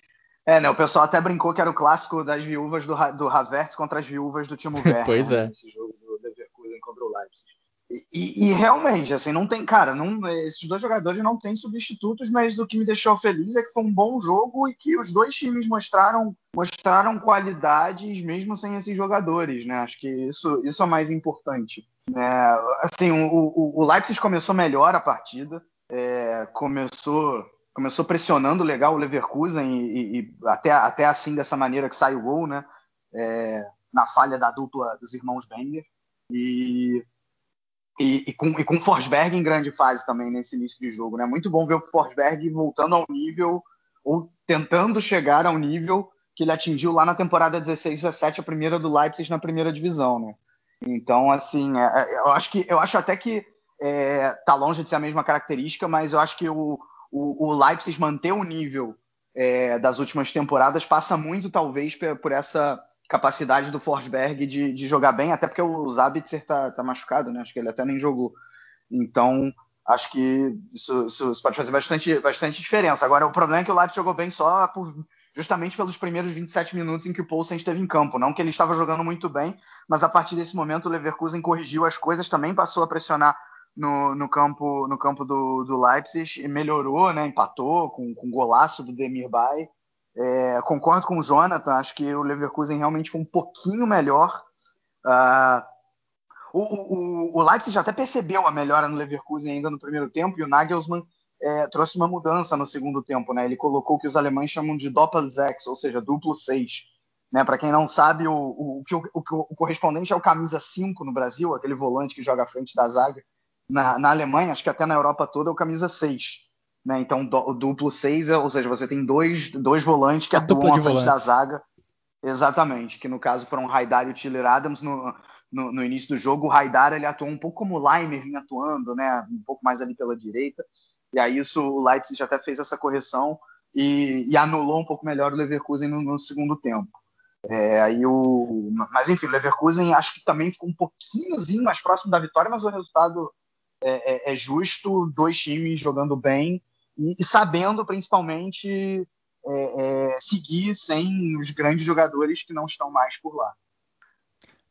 É, né? O pessoal até brincou que era o clássico das viúvas do, do Havertz contra as viúvas do Timo Werner. pois né, é. Esse jogo do Leverkusen contra o Leipzig. E, e, realmente, assim, não tem, cara, não, esses dois jogadores não têm substitutos, mas o que me deixou feliz é que foi um bom jogo e que os dois times mostraram, mostraram qualidades mesmo sem esses jogadores, né? Acho que isso, isso é mais importante. É, assim, o, o, o, Leipzig começou melhor a partida, é, começou, começou pressionando legal o Leverkusen e, e, até, até assim dessa maneira que sai o gol, né? É, na falha da dupla dos irmãos Wenger. E e, e, com, e com o Forsberg em grande fase também nesse início de jogo, né? Muito bom ver o Forsberg voltando ao nível, ou tentando chegar ao nível que ele atingiu lá na temporada 16-17, a primeira do Leipzig na primeira divisão, né? Então, assim, é, é, eu acho que eu acho até que é, tá longe de ser a mesma característica, mas eu acho que o, o, o Leipzig manter o nível é, das últimas temporadas passa muito, talvez, por, por essa capacidade do Forsberg de, de jogar bem, até porque o Zabitzer tá, tá machucado, né? Acho que ele até nem jogou. Então, acho que isso, isso, isso, pode fazer bastante, bastante diferença. Agora, o problema é que o Leipzig jogou bem só por, justamente pelos primeiros 27 minutos em que o Poulsen esteve em campo. Não que ele estava jogando muito bem, mas a partir desse momento o Leverkusen corrigiu as coisas, também passou a pressionar no, no campo, no campo do, do Leipzig e melhorou, né? empatou com, com golaço do Demir Bay. É, concordo com o Jonathan, acho que o Leverkusen realmente foi um pouquinho melhor. Uh, o, o, o, Leipzig até percebeu a melhora no Leverkusen ainda no primeiro tempo e o Nagelsmann é, trouxe uma mudança no segundo tempo. Né? Ele colocou o que os alemães chamam de Doppel-Sechs, ou seja, duplo 6. Né? Para quem não sabe, o, o, o, o, correspondente é o camisa 5 no Brasil, aquele volante que joga à frente da zaga. Na, na Alemanha, acho que até na Europa toda, é o camisa 6. Né? Então, do, o duplo 6, é, ou seja, você tem dois, dois volantes que atuam à frente volantes. da zaga. Exatamente, que no caso foram Haidar e o Tiller Adams no, no, no, início do jogo. O Haidar ele atuou um pouco como o Leimer vinha atuando, né? um pouco mais ali pela direita. E aí isso o Leipzig até fez essa correção e, e anulou um pouco melhor o Leverkusen no, no segundo tempo. É, aí o, mas enfim, o Leverkusen acho que também ficou um pouquinhozinho mais próximo da vitória, mas o resultado é, é, é justo, dois times jogando bem e, e sabendo principalmente é, é, seguir sem os grandes jogadores que não estão mais por lá.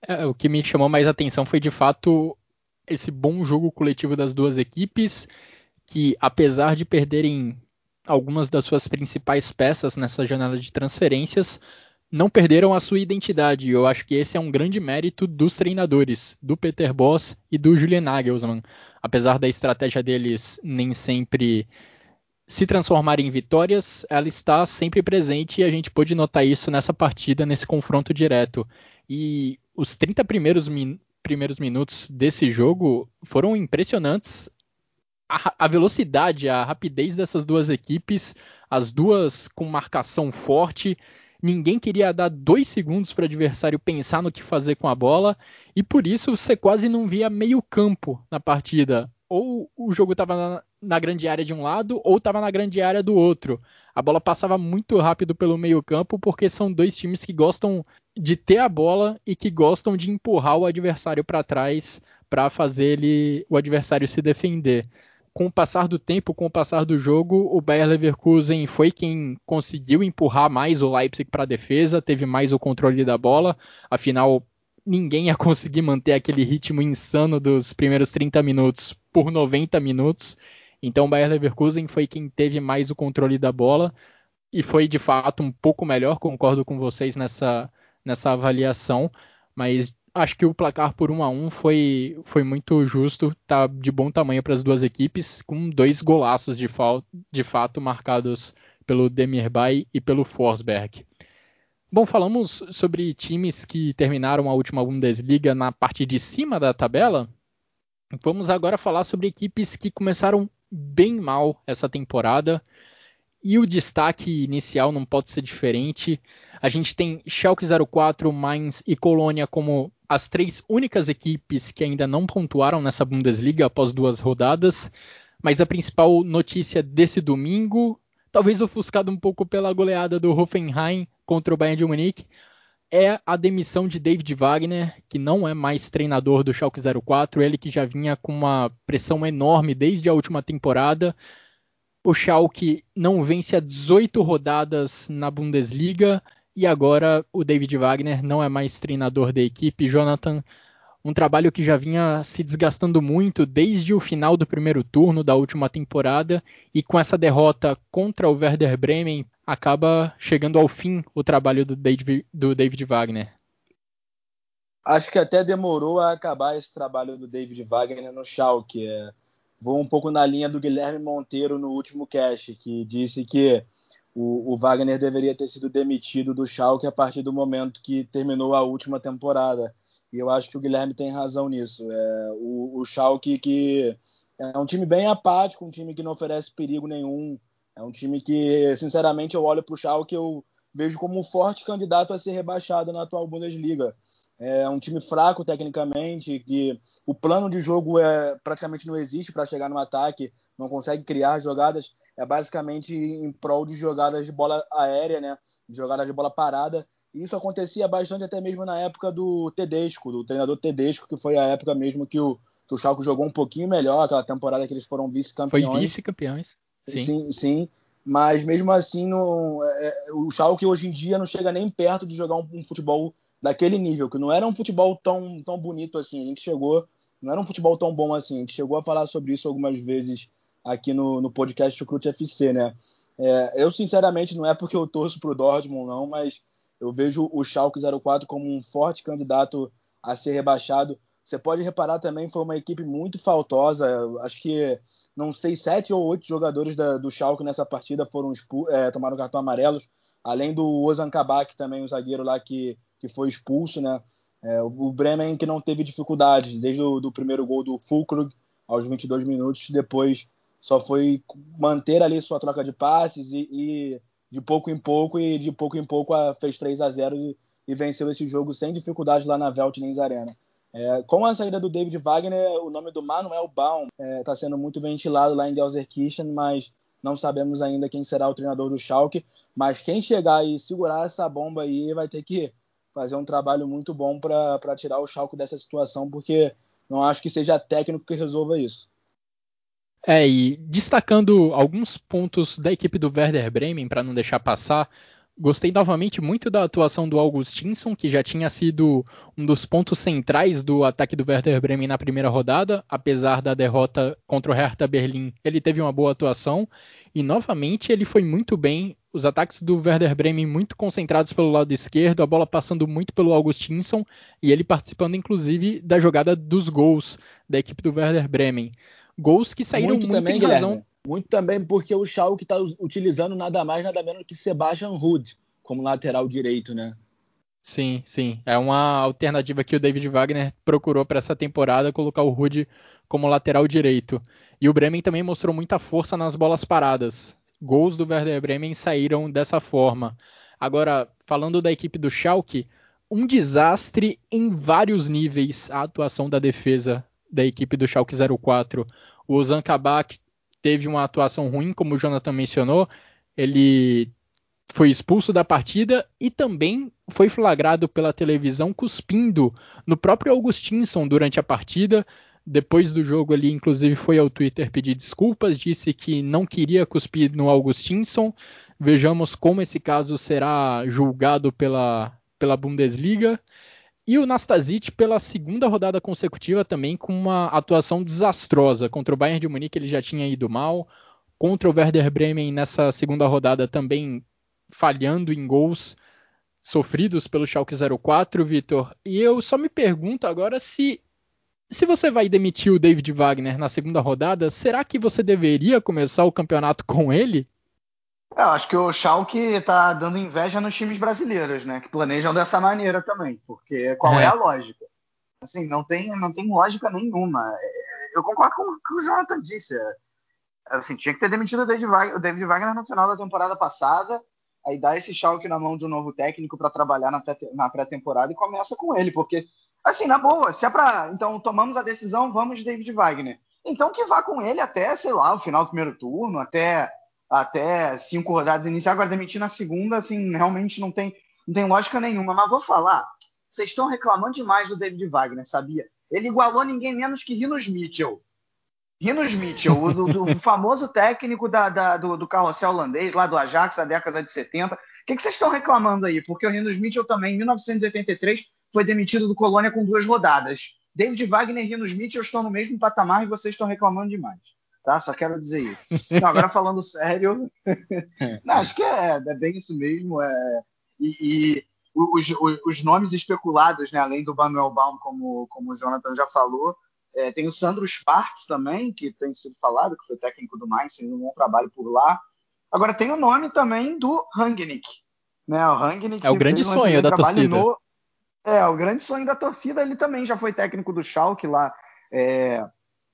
É, o que me chamou mais atenção foi de fato esse bom jogo coletivo das duas equipes, que apesar de perderem algumas das suas principais peças nessa janela de transferências, não perderam a sua identidade. Eu acho que esse é um grande mérito dos treinadores, do Peter Boss e do Julian Nagelsmann. Apesar da estratégia deles nem sempre se transformar em vitórias, ela está sempre presente e a gente pôde notar isso nessa partida, nesse confronto direto. E os 30 primeiros, min primeiros minutos desse jogo foram impressionantes. A, a, velocidade, a rapidez dessas duas equipes, as duas com marcação forte. Ninguém queria dar dois segundos para o adversário pensar no que fazer com a bola, e por isso você quase não via meio campo na partida ou o jogo estava na, na, grande área de um lado ou estava na grande área do outro. A bola passava muito rápido pelo meio-campo porque são dois times que gostam de ter a bola e que gostam de empurrar o adversário para trás para fazer ele, o adversário se defender. Com o passar do tempo, com o passar do jogo, o Bayer Leverkusen foi quem conseguiu empurrar mais o Leipzig para a defesa, teve mais o controle da bola. Afinal, ninguém ia conseguir manter aquele ritmo insano dos primeiros 30 minutos por 90 minutos. Então o Bayer Leverkusen foi quem teve mais o controle da bola e foi de fato um pouco melhor, concordo com vocês nessa, nessa avaliação, mas acho que o placar por 1 a 1 foi, foi muito justo, tá de bom tamanho para as duas equipes, com dois golaços de, de fato marcados pelo Demirbay e pelo Forsberg. Bom, falamos sobre times que terminaram a última Bundesliga na parte de cima da tabela. Vamos agora falar sobre equipes que começaram bem mal essa temporada. E o destaque inicial não pode ser diferente. A gente tem Schalke 04, Mainz e Colônia como as três únicas equipes que ainda não pontuaram nessa Bundesliga após duas rodadas. Mas a principal notícia desse domingo, talvez ofuscado um pouco pela goleada do Hoffenheim contra o Bayern de Munique é a demissão de David Wagner, que não é mais treinador do Schalke 04, ele que já vinha com uma pressão enorme desde a última temporada. O Schalke não vence há 18 rodadas na Bundesliga e agora o David Wagner não é mais treinador da equipe. Jonathan, um trabalho que já vinha se desgastando muito desde o final do primeiro turno da última temporada e com essa derrota contra o Werder Bremen acaba chegando ao fim o trabalho do David, do David Wagner. Acho que até demorou a acabar esse trabalho do David Wagner no Schalke. É, vou um pouco na linha do Guilherme Monteiro no último cast, que disse que o, o Wagner deveria ter sido demitido do Schalke a partir do momento que terminou a última temporada e eu acho que o Guilherme tem razão nisso. É, o, o Schalke que é um time bem apático, um time que não oferece perigo nenhum. É um time que, sinceramente, eu olho para o Schalke eu vejo como um forte candidato a ser rebaixado na atual Bundesliga. É um time fraco tecnicamente, que o plano de jogo é, praticamente não existe para chegar no ataque, não consegue criar jogadas, é basicamente em prol de jogadas de bola aérea, né? De jogadas de bola parada. Isso acontecia bastante até mesmo na época do Tedesco, do treinador Tedesco, que foi a época mesmo que o, que o Schalke jogou um pouquinho melhor, aquela temporada que eles foram vice-campeões. Foi vice-campeões. Sim. sim, sim. Mas mesmo assim, é, é, o Schalke hoje em dia não chega nem perto de jogar um, um, futebol daquele nível, que não era um futebol tão, tão bonito assim. A gente chegou, não era um futebol tão bom assim. A gente chegou a falar sobre isso algumas vezes aqui no, no podcast Chucrute FC, né? É, eu, sinceramente, não é porque eu torço para o Dortmund, não, mas eu vejo o Schalke 04 como um forte candidato a ser rebaixado. Você pode reparar também, foi uma equipe muito faltosa. Acho que, não sei, sete ou oito jogadores da, do Schalke nessa partida foram é, tomaram cartão amarelos, além do Ozan Kabak também, o zagueiro lá que, que foi expulso, né? É, o Bremen que não teve dificuldades, desde o do primeiro gol do Fulkrug aos 22 minutos, depois só foi manter ali sua troca de passes e, e de pouco em pouco, e de pouco em pouco fez 3 a 0 e, e venceu esse jogo sem dificuldade lá na Veltins Arena. É, com a saída do David Wagner, o nome do Manuel Baum está é, tá sendo muito ventilado lá em Gelsenkirchen, mas não sabemos ainda quem será o treinador do Schalke. Mas quem chegar e segurar essa bomba aí vai ter que fazer um trabalho muito bom para tirar o Schalke dessa situação, porque não acho que seja técnico que resolva isso. É, e destacando alguns pontos da equipe do Werder Bremen, para não deixar passar, gostei novamente muito da atuação do Augustinsson, que já tinha sido um dos pontos centrais do ataque do Werder Bremen na primeira rodada, apesar da derrota contra o Hertha Berlim, ele teve uma boa atuação, e novamente ele foi muito bem, os ataques do Werder Bremen muito concentrados pelo lado esquerdo, a bola passando muito pelo Augustinsson, e ele participando inclusive da jogada dos gols da equipe do Werder Bremen. Gols que saíram muito, muito também, em razão. Guilherme, muito também porque o Schalke está utilizando nada mais, nada menos que Sebastian Rudd como lateral direito, né? Sim, sim. É uma alternativa que o David Wagner procurou para essa temporada, colocar o Rudd como lateral direito. E o Bremen também mostrou muita força nas bolas paradas. Gols do Werder Bremen saíram dessa forma. Agora, falando da equipe do Schalke, um desastre em vários níveis a atuação da defesa da equipe do Schalke 04. O Ozan Kabak teve uma atuação ruim, como o Jonathan mencionou. Ele foi expulso da partida e também foi flagrado pela televisão cuspindo no próprio Augustinsson durante a partida. Depois do jogo ali, inclusive, foi ao Twitter pedir desculpas, disse que não queria cuspir no Augustinsson. Vejamos como esse caso será julgado pela, pela Bundesliga. E o Nastasic, pela segunda rodada consecutiva, também com uma atuação desastrosa. Contra o Bayern de Munique ele já tinha ido mal. Contra o Werder Bremen nessa segunda rodada também falhando em gols sofridos pelo Schalke 04, Vitor. E eu só me pergunto agora se se você vai demitir o David Wagner na segunda rodada, será que você deveria começar o campeonato com ele? É, eu acho que o Schalke está dando inveja nos times brasileiros, né? Que planejam dessa maneira também, porque qual é, é a lógica? Assim, não tem, não tem lógica nenhuma. É, eu concordo com o que o Jonathan disse. É, assim, tinha que ter demitido o David, Wagner, o David Wagner no final da temporada passada, aí dá esse Schalke na mão de um novo técnico para trabalhar na pré-temporada e começa com ele, porque, assim, na boa, se é para, então tomamos a decisão, vamos de David Wagner. Então que vá com ele até, sei lá, o final do primeiro turno, até até cinco rodadas iniciais. Agora, demitir na segunda, assim, realmente não tem, não tem lógica nenhuma. Mas vou falar, vocês estão reclamando demais do David Wagner, sabia? Ele igualou ninguém menos que Rinos Mitchell. Rinos Mitchell, o, do, do famoso técnico da, da, do, do carrossel holandês, lá do Ajax, da década de 70. O que, que vocês estão reclamando aí? Porque o Rinos Mitchell também, em 1983, foi demitido do Colônia com duas rodadas. David Wagner e Rinos Mitchell estão no mesmo patamar e vocês estão reclamando demais tá? Só quero dizer isso. Não, agora falando sério, não, acho que é, é bem isso mesmo. É, e, e os, os, os, nomes especulados, né, além do Manuel Baum, como, como o Jonathan já falou, é, tem o Sandro Spartz também, que tem sido falado, que foi técnico do Mainz, fez um bom trabalho por lá. Agora tem o nome também do Rangnick. Né, o Rangnick é o grande sonho da torcida. No, é, o grande sonho da torcida. Ele também já foi técnico do Schalke lá. É,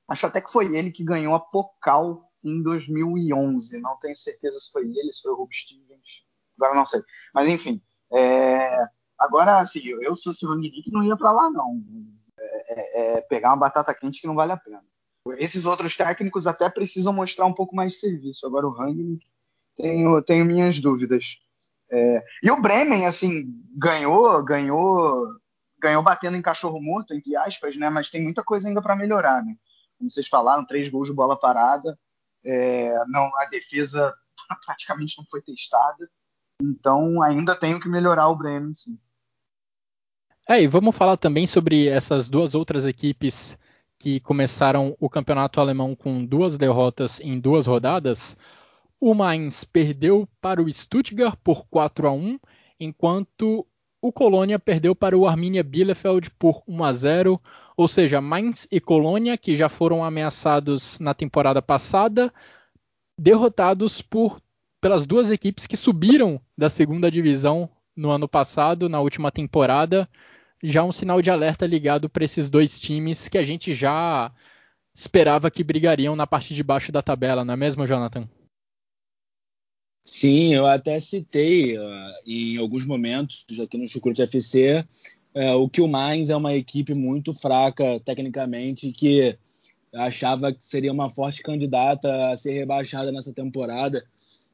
Acho até que foi ele que ganhou a Pocal em 2011. Não tenho certeza se foi ele, se foi o Rob Stevens. Agora não sei. Mas enfim. É... Agora, assim, eu sou o Rangnick não ia para lá, não. É, é, é, pegar uma batata quente que não vale a pena. Esses outros técnicos até precisam mostrar um pouco mais de serviço. Agora o Rangnick, tenho, tenho minhas dúvidas. É, e o Bremen, assim, ganhou, ganhou, ganhou batendo em cachorro morto, entre aspas, né? Mas tem muita coisa ainda para melhorar, né? Como vocês falaram, três gols de bola parada. É, não, a defesa praticamente não foi testada. Então ainda tenho que melhorar o Bremen, sim. É, e vamos falar também sobre essas duas outras equipes que começaram o campeonato alemão com duas derrotas em duas rodadas. o Mainz perdeu para o Stuttgart por 4 a 1, enquanto o Colônia perdeu para o Arminia Bielefeld por 1 a 0, ou seja, Mainz e Colônia, que já foram ameaçados na temporada passada, derrotados por pelas duas equipes que subiram da segunda divisão no ano passado, na última temporada. Já um sinal de alerta ligado para esses dois times que a gente já esperava que brigariam na parte de baixo da tabela, não é mesmo, Jonathan? Sim, eu até citei uh, em alguns momentos aqui no Chucrute FC uh, o que o Mainz é uma equipe muito fraca tecnicamente que achava que seria uma forte candidata a ser rebaixada nessa temporada.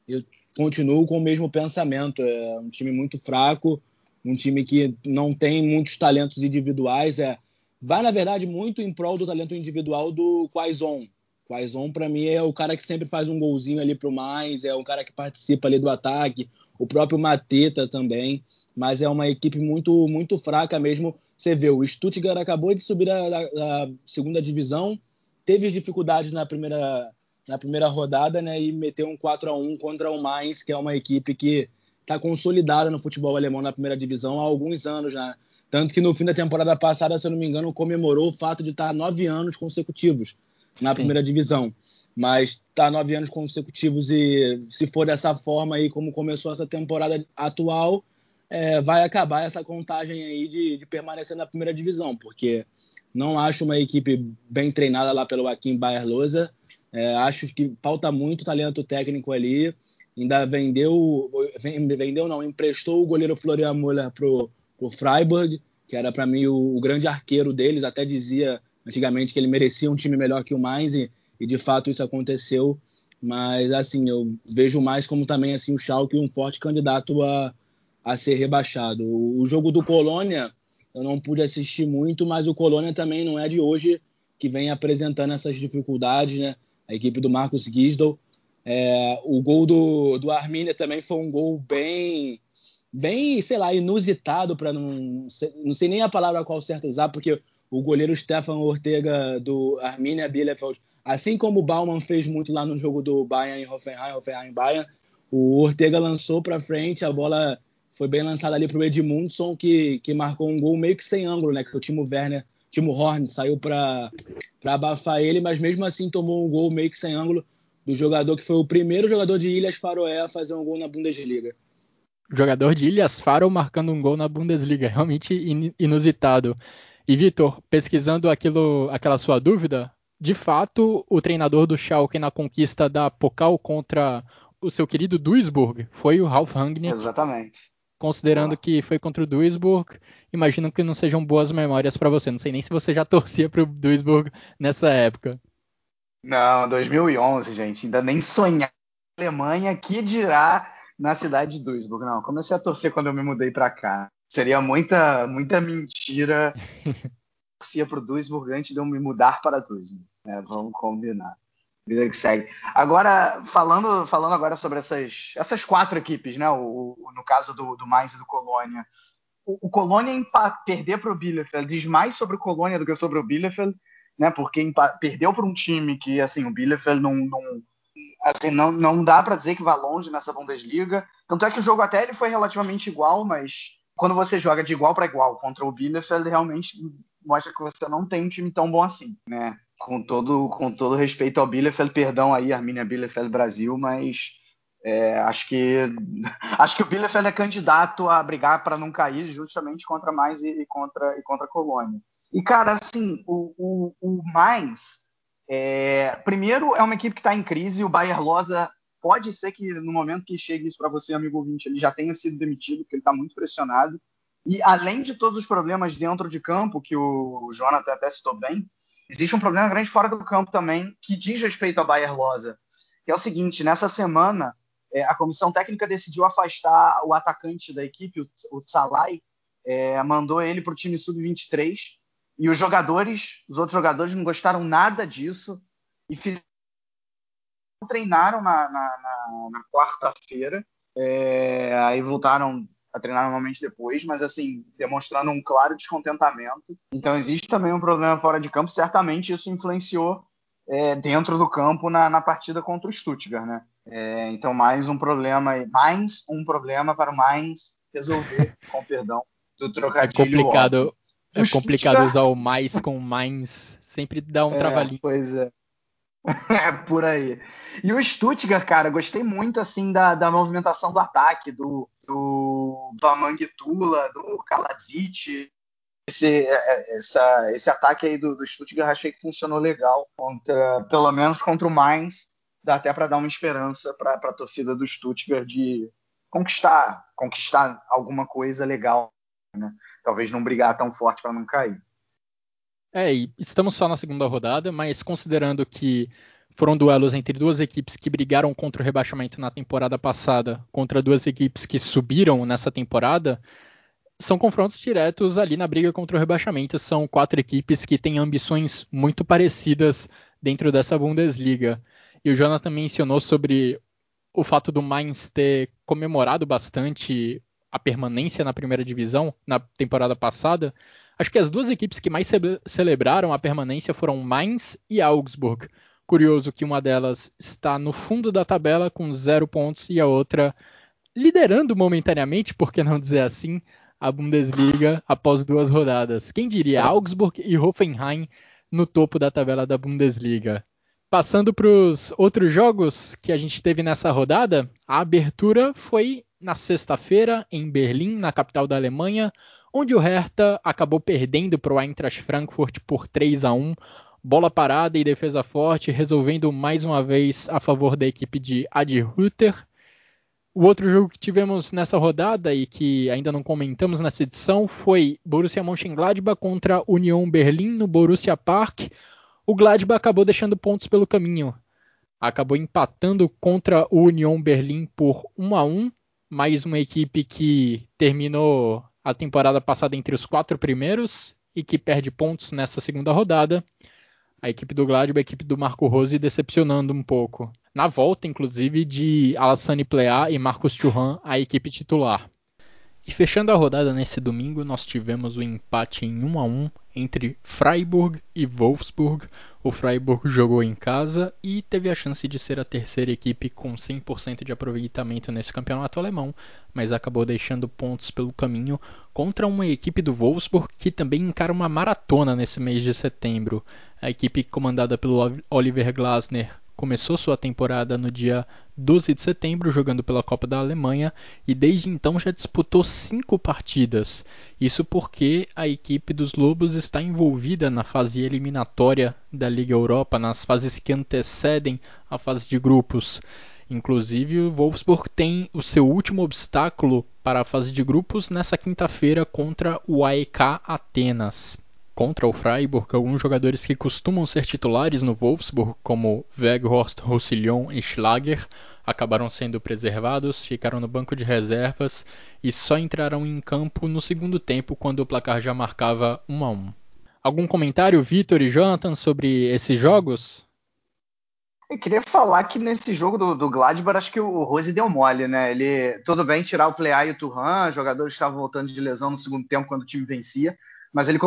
Eu continuo com o mesmo pensamento. É um time muito fraco, um time que não tem muitos talentos individuais. É, vai, na verdade, muito em prol do talento individual do Quaison, Quaison, para mim, é o cara que sempre faz um golzinho ali pro mais, é o cara que participa ali do ataque, o próprio Mateta também, mas é uma equipe muito muito fraca mesmo. Você vê, o Stuttgart acabou de subir da, segunda divisão, teve dificuldades na primeira, na primeira rodada, né, e meteu um 4 a 1 contra o Mainz, que é uma equipe que está consolidada no futebol alemão na primeira divisão há alguns anos já. Tanto que no fim da temporada passada, se eu não me engano, comemorou o fato de estar nove anos consecutivos na Sim. primeira divisão. Mas está nove anos consecutivos e se for dessa forma aí como começou essa temporada atual, é, vai acabar essa contagem aí de, de, permanecer na primeira divisão, porque não acho uma equipe bem treinada lá pelo Joaquim Bayer Loza. É, acho que falta muito talento técnico ali. Ainda vendeu, vendeu não, emprestou o goleiro Florian Müller pro, pro Freiburg, que era para mim o, o, grande arqueiro deles. Até dizia antigamente que ele merecia um time melhor que o Mainz e, e de fato isso aconteceu. Mas assim, eu vejo mais como também assim o Schalke um forte candidato a, a ser rebaixado. O, jogo do Colônia eu não pude assistir muito, mas o Colônia também não é de hoje que vem apresentando essas dificuldades, né? A equipe do Marcos Gisdol. É, o gol do, do Arminia também foi um gol bem bem, sei lá, inusitado para não não sei nem a palavra qual certo usar, porque o goleiro Stefan Ortega do Arminia Bielefeld, assim como o Baumann fez muito lá no jogo do Bayern em Hoffenheim, Hoffenheim Bayern, o Ortega lançou para frente, a bola foi bem lançada ali para o Edmundson, que, que marcou um gol meio que sem ângulo, né? Que o Timo Werner, Timo Horn saiu para abafar ele, mas mesmo assim tomou um gol meio que sem ângulo do jogador que foi o primeiro jogador de Ilhas Faroé a fazer um gol na Bundesliga. Jogador de Ilhas Faro marcando um gol na Bundesliga, realmente inusitado. E Vitor, pesquisando aquilo, aquela sua dúvida, de fato, o treinador do Schalke na conquista da Pokal contra o seu querido Duisburg foi o Ralf Rangnick. Exatamente. Considerando que foi contra o Duisburg, imagino que não sejam boas memórias para você. Não sei nem se você já torcia para o Duisburg nessa época. Não, 2011, gente. Ainda nem sonhar Alemanha, que dirá na cidade de Duisburg. Não, comecei a torcer quando eu me mudei para cá. Seria muita, muita mentira. Torcia para o Duisburg antes de eu me mudar para Duisburg. Né? Vamos combinar. Vida que segue. Agora, falando, falando agora sobre essas, essas quatro equipes, né? O, o no caso do, do Mainz e do Colônia. O, o Colônia perder para o Bielefeld diz mais sobre o Colônia do que sobre o Bielefeld, né? Porque perdeu para um time que, assim, o Bielefeld não, não assim, não, não dá para dizer que vai longe nessa Bundesliga. Tanto é que o jogo até ele foi relativamente igual, mas quando você joga de igual para igual contra o Bielefeld, realmente mostra que você não tem um time tão bom assim, né? Com todo, com todo respeito ao Bielefeld, perdão aí, Arminia Bielefeld Brasil, mas é, acho que acho que o Bielefeld é candidato a brigar para não cair justamente contra mais e, e, contra e contra a Colônia. E cara, assim, o, o, o Mainz, é, primeiro é uma equipe que está em crise. O Bayer Loza Pode ser que no momento que chegue isso para você, amigo ouvinte, ele já tenha sido demitido, porque ele está muito pressionado. E além de todos os problemas dentro de campo, que o Jonathan até citou bem, existe um problema grande fora do campo também, que diz respeito a Bayer Loza, que é o seguinte: nessa semana, é, a comissão técnica decidiu afastar o atacante da equipe, o, o é, mandou ele para o time sub-23, e os jogadores, os outros jogadores não gostaram nada disso e fizeram treinaram na, na, na, na quarta-feira, é, aí voltaram a treinar normalmente depois, mas assim, demonstrando um claro descontentamento. Então existe também um problema fora de campo, certamente isso influenciou é, dentro do campo na, na, partida contra o Stuttgart, né? É, então, mais um problema, mais um problema para o Mainz resolver, com perdão do trocadilho. É complicado, é complicado usar o mais com mais, sempre dá um é, trabalhinho. Pois é. É, por aí. E o Stuttgart, cara, gostei muito assim da, da movimentação do ataque, do, do Vamanguitula, do Kaladzic. Esse, é, é, essa, esse ataque aí do, do Stuttgart achei que funcionou legal, contra, pelo menos contra o Mainz. Dá até para dar uma esperança para a torcida do Stuttgart de conquistar, conquistar alguma coisa legal. Né? Talvez não brigar tão forte para não cair. É, e estamos só na segunda rodada, mas considerando que foram duelos entre duas equipes que brigaram contra o rebaixamento na temporada passada, contra duas equipes que subiram nessa temporada, são confrontos diretos ali na briga contra o rebaixamento. São quatro equipes que têm ambições muito parecidas dentro dessa Bundesliga. E o Jonathan mencionou sobre o fato do Mainz ter comemorado bastante a permanência na primeira divisão na temporada passada. Acho que as duas equipes que mais ce celebraram a permanência foram Mainz e Augsburg. Curioso que uma delas está no fundo da tabela com zero pontos e a outra liderando momentaneamente, por que não dizer assim, a Bundesliga após duas rodadas. Quem diria Augsburg e Hoffenheim no topo da tabela da Bundesliga? Passando para os outros jogos que a gente teve nessa rodada, a abertura foi na sexta-feira em Berlim, na capital da Alemanha, onde o Hertha acabou perdendo para o Eintracht Frankfurt por 3 a 1 bola parada e defesa forte, resolvendo mais uma vez a favor da equipe de Adi Rütter. O outro jogo que tivemos nessa rodada e que ainda não comentamos nessa edição foi Borussia Mönchengladbach contra Union Berlin no Borussia Park. O Gladbach acabou deixando pontos pelo caminho. Acabou empatando contra o Union Berlin por 1 a 1, mais uma equipe que terminou a temporada passada entre os quatro primeiros e que perde pontos nessa segunda rodada. A equipe do Gladbach, a equipe do Marco Rose decepcionando um pouco. Na volta, inclusive, de Alassane Plea e Marcos Churran, a equipe titular. E fechando a rodada nesse domingo, nós tivemos o um empate em 1 a 1 entre Freiburg e Wolfsburg. O Freiburg jogou em casa e teve a chance de ser a terceira equipe com 100% de aproveitamento nesse campeonato alemão, mas acabou deixando pontos pelo caminho contra uma equipe do Wolfsburg que também encara uma maratona nesse mês de setembro. A equipe comandada pelo Oliver Glasner começou sua temporada no dia 12 de setembro jogando pela Copa da Alemanha e desde então já disputou cinco partidas. Isso porque a equipe dos Lobos está envolvida na fase eliminatória da Liga Europa, nas fases que antecedem a fase de grupos. Inclusive, o Wolfsburg tem o seu último obstáculo para a fase de grupos nessa quinta-feira contra o AEK Atenas contra o Freiburg alguns jogadores que costumam ser titulares no Wolfsburg, como Weghorst, Roussillon e Schlager, acabaram sendo preservados, ficaram no banco de reservas e só entraram em campo no segundo tempo quando o placar já marcava 1 a 1. Algum comentário, Vitor e Jonathan, sobre esses jogos? Eu queria falar que nesse jogo do, do Gladbach, acho que o Rose deu mole, né? Ele, tudo bem tirar o Plea e o Turhan, jogadores estavam voltando de lesão no segundo tempo quando o time vencia, mas ele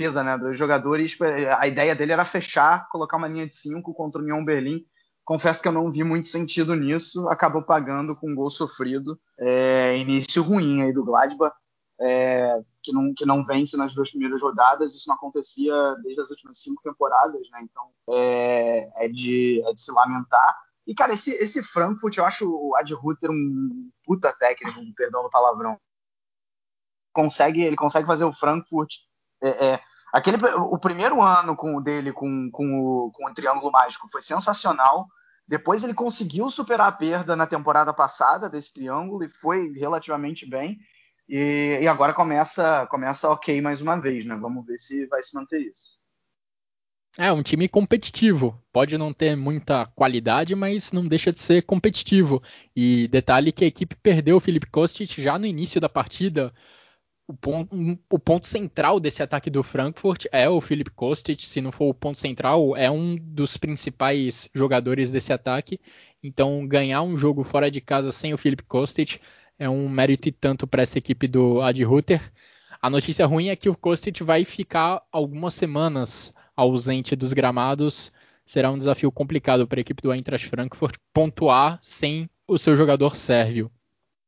defesa né, dos jogadores. A ideia dele era fechar, colocar uma linha de 5 contra o Union Berlim. Confesso que eu não vi muito sentido nisso. Acabou pagando com um gol sofrido. É, início ruim aí do Gladbach, é, que, não, que não vence nas duas primeiras rodadas. Isso não acontecia desde as últimas cinco temporadas, né? Então é, é, de, é de se lamentar. E, cara, esse, esse Frankfurt, eu acho o Ad Ruther um puta técnico, perdão do palavrão. Consegue, ele consegue fazer o Frankfurt é, é, Aquele, o primeiro ano com dele com, com, o, com o Triângulo Mágico foi sensacional. Depois ele conseguiu superar a perda na temporada passada desse triângulo e foi relativamente bem. E, e, agora começa, começa ok mais uma vez, né? Vamos ver se vai se manter isso. É um time competitivo. Pode não ter muita qualidade, mas não deixa de ser competitivo. E detalhe que a equipe perdeu o Felipe Kostic já no início da partida o ponto, o ponto central desse ataque do Frankfurt é o Philip Kostic, se não for o ponto central, é um dos principais jogadores desse ataque. Então, ganhar um jogo fora de casa sem o Philip Kostic é um mérito e tanto para essa equipe do Ad Ruther. A notícia ruim é que o Kostic vai ficar algumas semanas ausente dos gramados, será um desafio complicado para a equipe do Eintracht Frankfurt pontuar sem o seu jogador sérvio.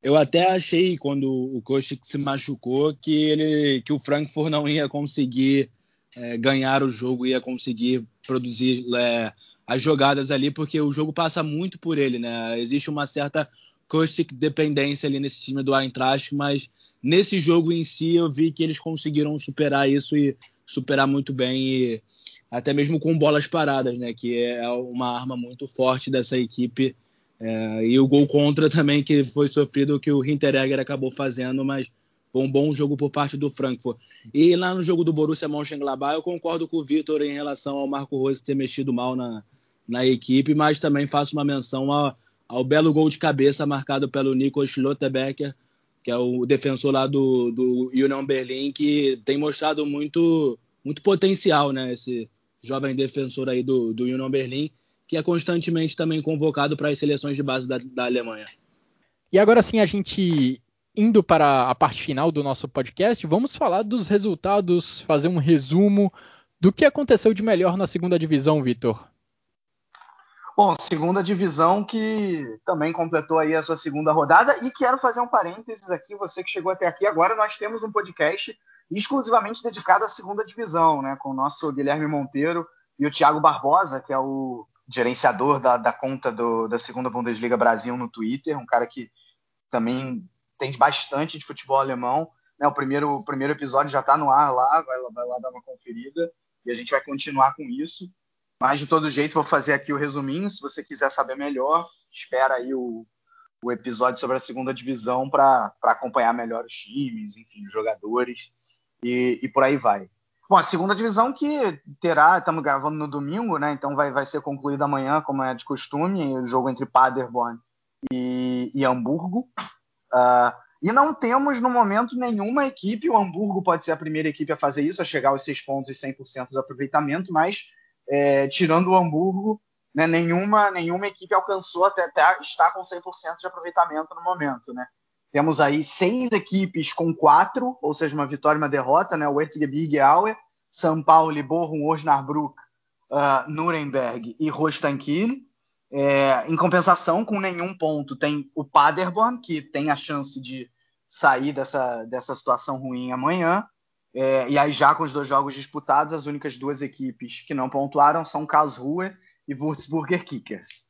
Eu até achei quando o Kostick se machucou que ele que o Frankfurt não ia conseguir é, ganhar o jogo, ia conseguir produzir é, as jogadas ali, porque o jogo passa muito por ele, né? Existe uma certa Kostick dependência ali nesse time do Eintracht, mas nesse jogo em si eu vi que eles conseguiram superar isso e superar muito bem e até mesmo com bolas paradas, né? Que é uma arma muito forte dessa equipe é, e o gol contra também, que foi sofrido, que o Hinteregger acabou fazendo, mas foi um bom jogo por parte do Frankfurt. E lá no jogo do Borussia Mönchengladbach, eu concordo com o Vitor em relação ao Marco Rose ter mexido mal na, na equipe, mas também faço uma menção ao, ao belo gol de cabeça marcado pelo Nico Schlotterbecker, que é o defensor lá do, do Union Berlin, que tem mostrado muito, muito potencial, né? Esse jovem defensor aí do, do Union Berlin que é constantemente também convocado para as seleções de base da, da Alemanha. E agora sim, a gente indo para a parte final do nosso podcast, vamos falar dos resultados, fazer um resumo do que aconteceu de melhor na segunda divisão, Vitor. Bom, segunda divisão que também completou aí a sua segunda rodada e quero fazer um parênteses aqui, você que chegou até aqui, agora nós temos um podcast exclusivamente dedicado à segunda divisão, né, com o nosso Guilherme Monteiro e o Thiago Barbosa, que é o gerenciador da, da conta do, da segunda Bundesliga Brasil no Twitter, um cara que também entende bastante de futebol alemão. Né, o, primeiro, o primeiro episódio já está no ar lá, vai, vai lá dar uma conferida e a gente vai continuar com isso. Mas de todo jeito, vou fazer aqui o resuminho. Se você quiser saber melhor, espera aí o, o episódio sobre a segunda divisão para acompanhar melhor os times, enfim, os jogadores e, e por aí vai. Bom, a segunda divisão que terá, estamos gravando no domingo, né? Então vai, vai ser concluída amanhã, como é de costume, o jogo entre Paderborn e, e Hamburgo. Uh, e não temos no momento nenhuma equipe, o Hamburgo pode ser a primeira equipe a fazer isso, a chegar aos seis pontos e 100% de aproveitamento, mas é, tirando o Hamburgo, né, nenhuma, nenhuma equipe alcançou até, até estar com 100% de aproveitamento no momento, né? Temos aí seis equipes com quatro, ou seja, uma vitória e uma derrota, né? O Erzgebirge Aue, São Paulo, Bochum, Osnabrück, uh, Nuremberg e Rostankiel. É, em compensação, com nenhum ponto, tem o Paderborn, que tem a chance de sair dessa, dessa situação ruim amanhã. É, e aí, já com os dois jogos disputados, as únicas duas equipes que não pontuaram são Karlsruhe e Würzburger Kickers.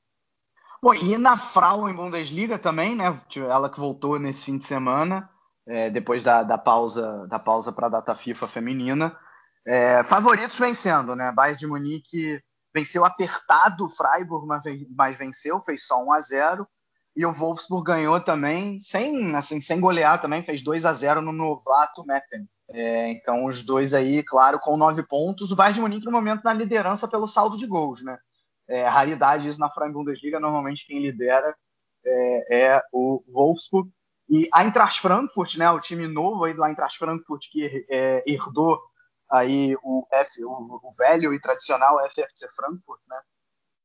Bom, e na Frauen Bundesliga também, né? Ela que voltou nesse fim de semana, é, depois da, da, pausa da pausa para a data FIFA feminina. É, favoritos vencendo, né? Bayern de Munique venceu apertado o Freiburg, mas venceu, fez só 1 a 0 e o Wolfsburg ganhou também, sem, assim, sem golear também, fez 2 a 0 no novato Meppen. É, então os dois aí, claro, com nove pontos. O Bayern de Munique no momento na liderança pelo saldo de gols, né? É raridade isso na Frauen Bundesliga, normalmente quem lidera é, é, o Wolfsburg. E a Eintracht Frankfurt, né, o time novo aí do Eintracht Frankfurt que é, herdou aí o, F, o, o, velho e tradicional FFC Frankfurt, né,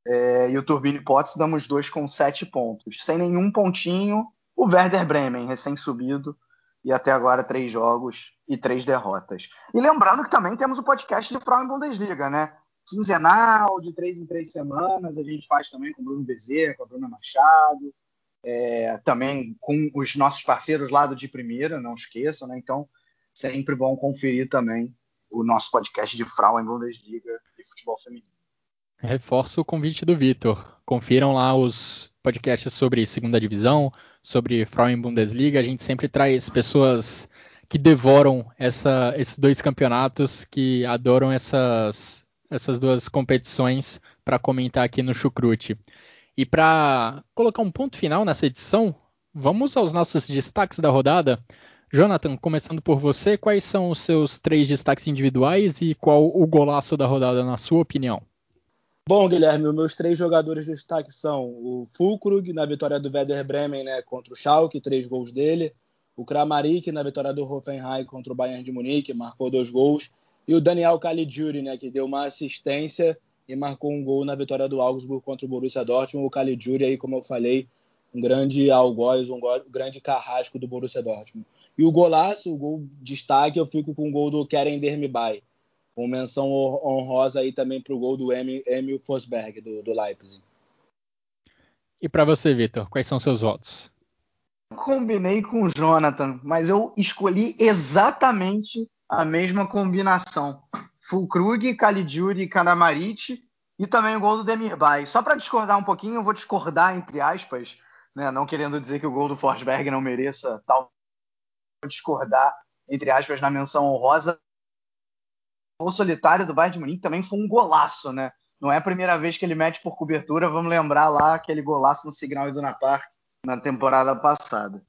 é, e o Turbine Potsdam, os dois com sete pontos. Sem nenhum pontinho, o Werder Bremen, recém-subido, e até agora três jogos e três derrotas. E lembrando que também temos o podcast de Frauen Bundesliga, né? Quinzenal, de três em três semanas. A gente faz também com o Bruno Bezerra, com a Bruna Machado, é, também com os nossos parceiros lá do De Primeira, não esqueçam, né? Então, sempre bom conferir também o nosso podcast de Frauen Bundesliga e futebol feminino. Reforço o convite do Vitor. Confiram lá os podcasts sobre segunda divisão, sobre Frauen Bundesliga. A gente sempre traz pessoas que devoram essa, esses dois campeonatos, que adoram essas essas duas competições para comentar aqui no Chucrute. E para colocar um ponto final nessa edição, vamos aos nossos destaques da rodada. Jonathan, começando por você, quais são os seus três destaques individuais e qual o golaço da rodada, na sua opinião? Bom, Guilherme, meus três jogadores de destaque são o Fulkrug, na vitória do Werder Bremen né, contra o Schalke, três gols dele. O Kramaric, na vitória do Hoffenheim contra o Bayern de Munique, marcou dois gols. E o Daniel Caligiuri, né, que deu uma assistência e marcou um gol na vitória do Augsburg contra o Borussia Dortmund. O Caligiuri aí, como eu falei, um grande algoz, um grande carrasco do Borussia Dortmund. E o golaço, o gol destaque, eu fico com o gol do Keren Dermibay. com menção honrosa aí também para o gol do Emil Forsberg, do, do Leipzig. E para você, Vitor, quais são seus votos? Combinei com o Jonathan, mas eu escolhi exatamente a mesma combinação. Fulkrug, Caligiuri e Kanamarit e também o gol do Demirbay. Só para discordar um pouquinho, eu vou discordar entre aspas, né, não querendo dizer que o gol do Forsberg não mereça tal vou discordar entre aspas na menção honrosa. O solitário do Bayern de Munique também foi um golaço, né? Não é a primeira vez que ele mete por cobertura, vamos lembrar lá aquele golaço no Signal Iduna Park na temporada passada.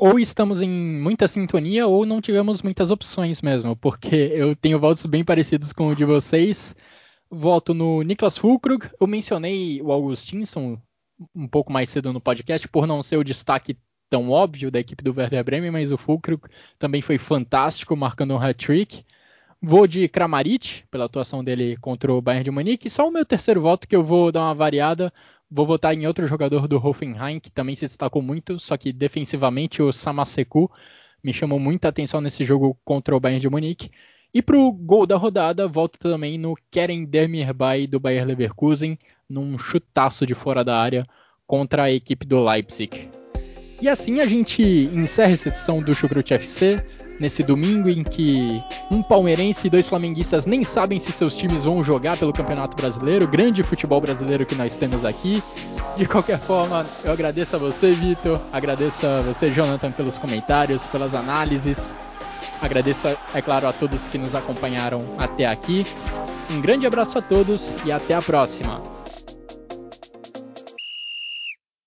Ou estamos em muita sintonia ou não tivemos muitas opções mesmo, porque eu tenho votos bem parecidos com o de vocês. Voto no Niklas Fulkrug. Eu mencionei o Augustinsson um pouco mais cedo no podcast por não ser o destaque tão óbvio da equipe do Werder Bremen, mas o Fulkrug também foi fantástico, marcando um hat-trick. Vou de Kramaric, pela atuação dele contra o Bayern de Munique. E só o meu terceiro voto que eu vou dar uma variada. Vou votar em outro jogador do Hoffenheim, que também se destacou muito, só que defensivamente o Samaseku me chamou muita atenção nesse jogo contra o Bayern de Munique. E para o gol da rodada, volto também no Keren Demirbay do Bayer Leverkusen, num chutaço de fora da área contra a equipe do Leipzig. E assim a gente encerra essa edição do Chucrute FC, nesse domingo em que um palmeirense e dois flamenguistas nem sabem se seus times vão jogar pelo Campeonato Brasileiro, grande futebol brasileiro que nós temos aqui. De qualquer forma, eu agradeço a você, Vitor, agradeço a você, Jonathan, pelos comentários, pelas análises. Agradeço, é claro, a todos que nos acompanharam até aqui. Um grande abraço a todos e até a próxima.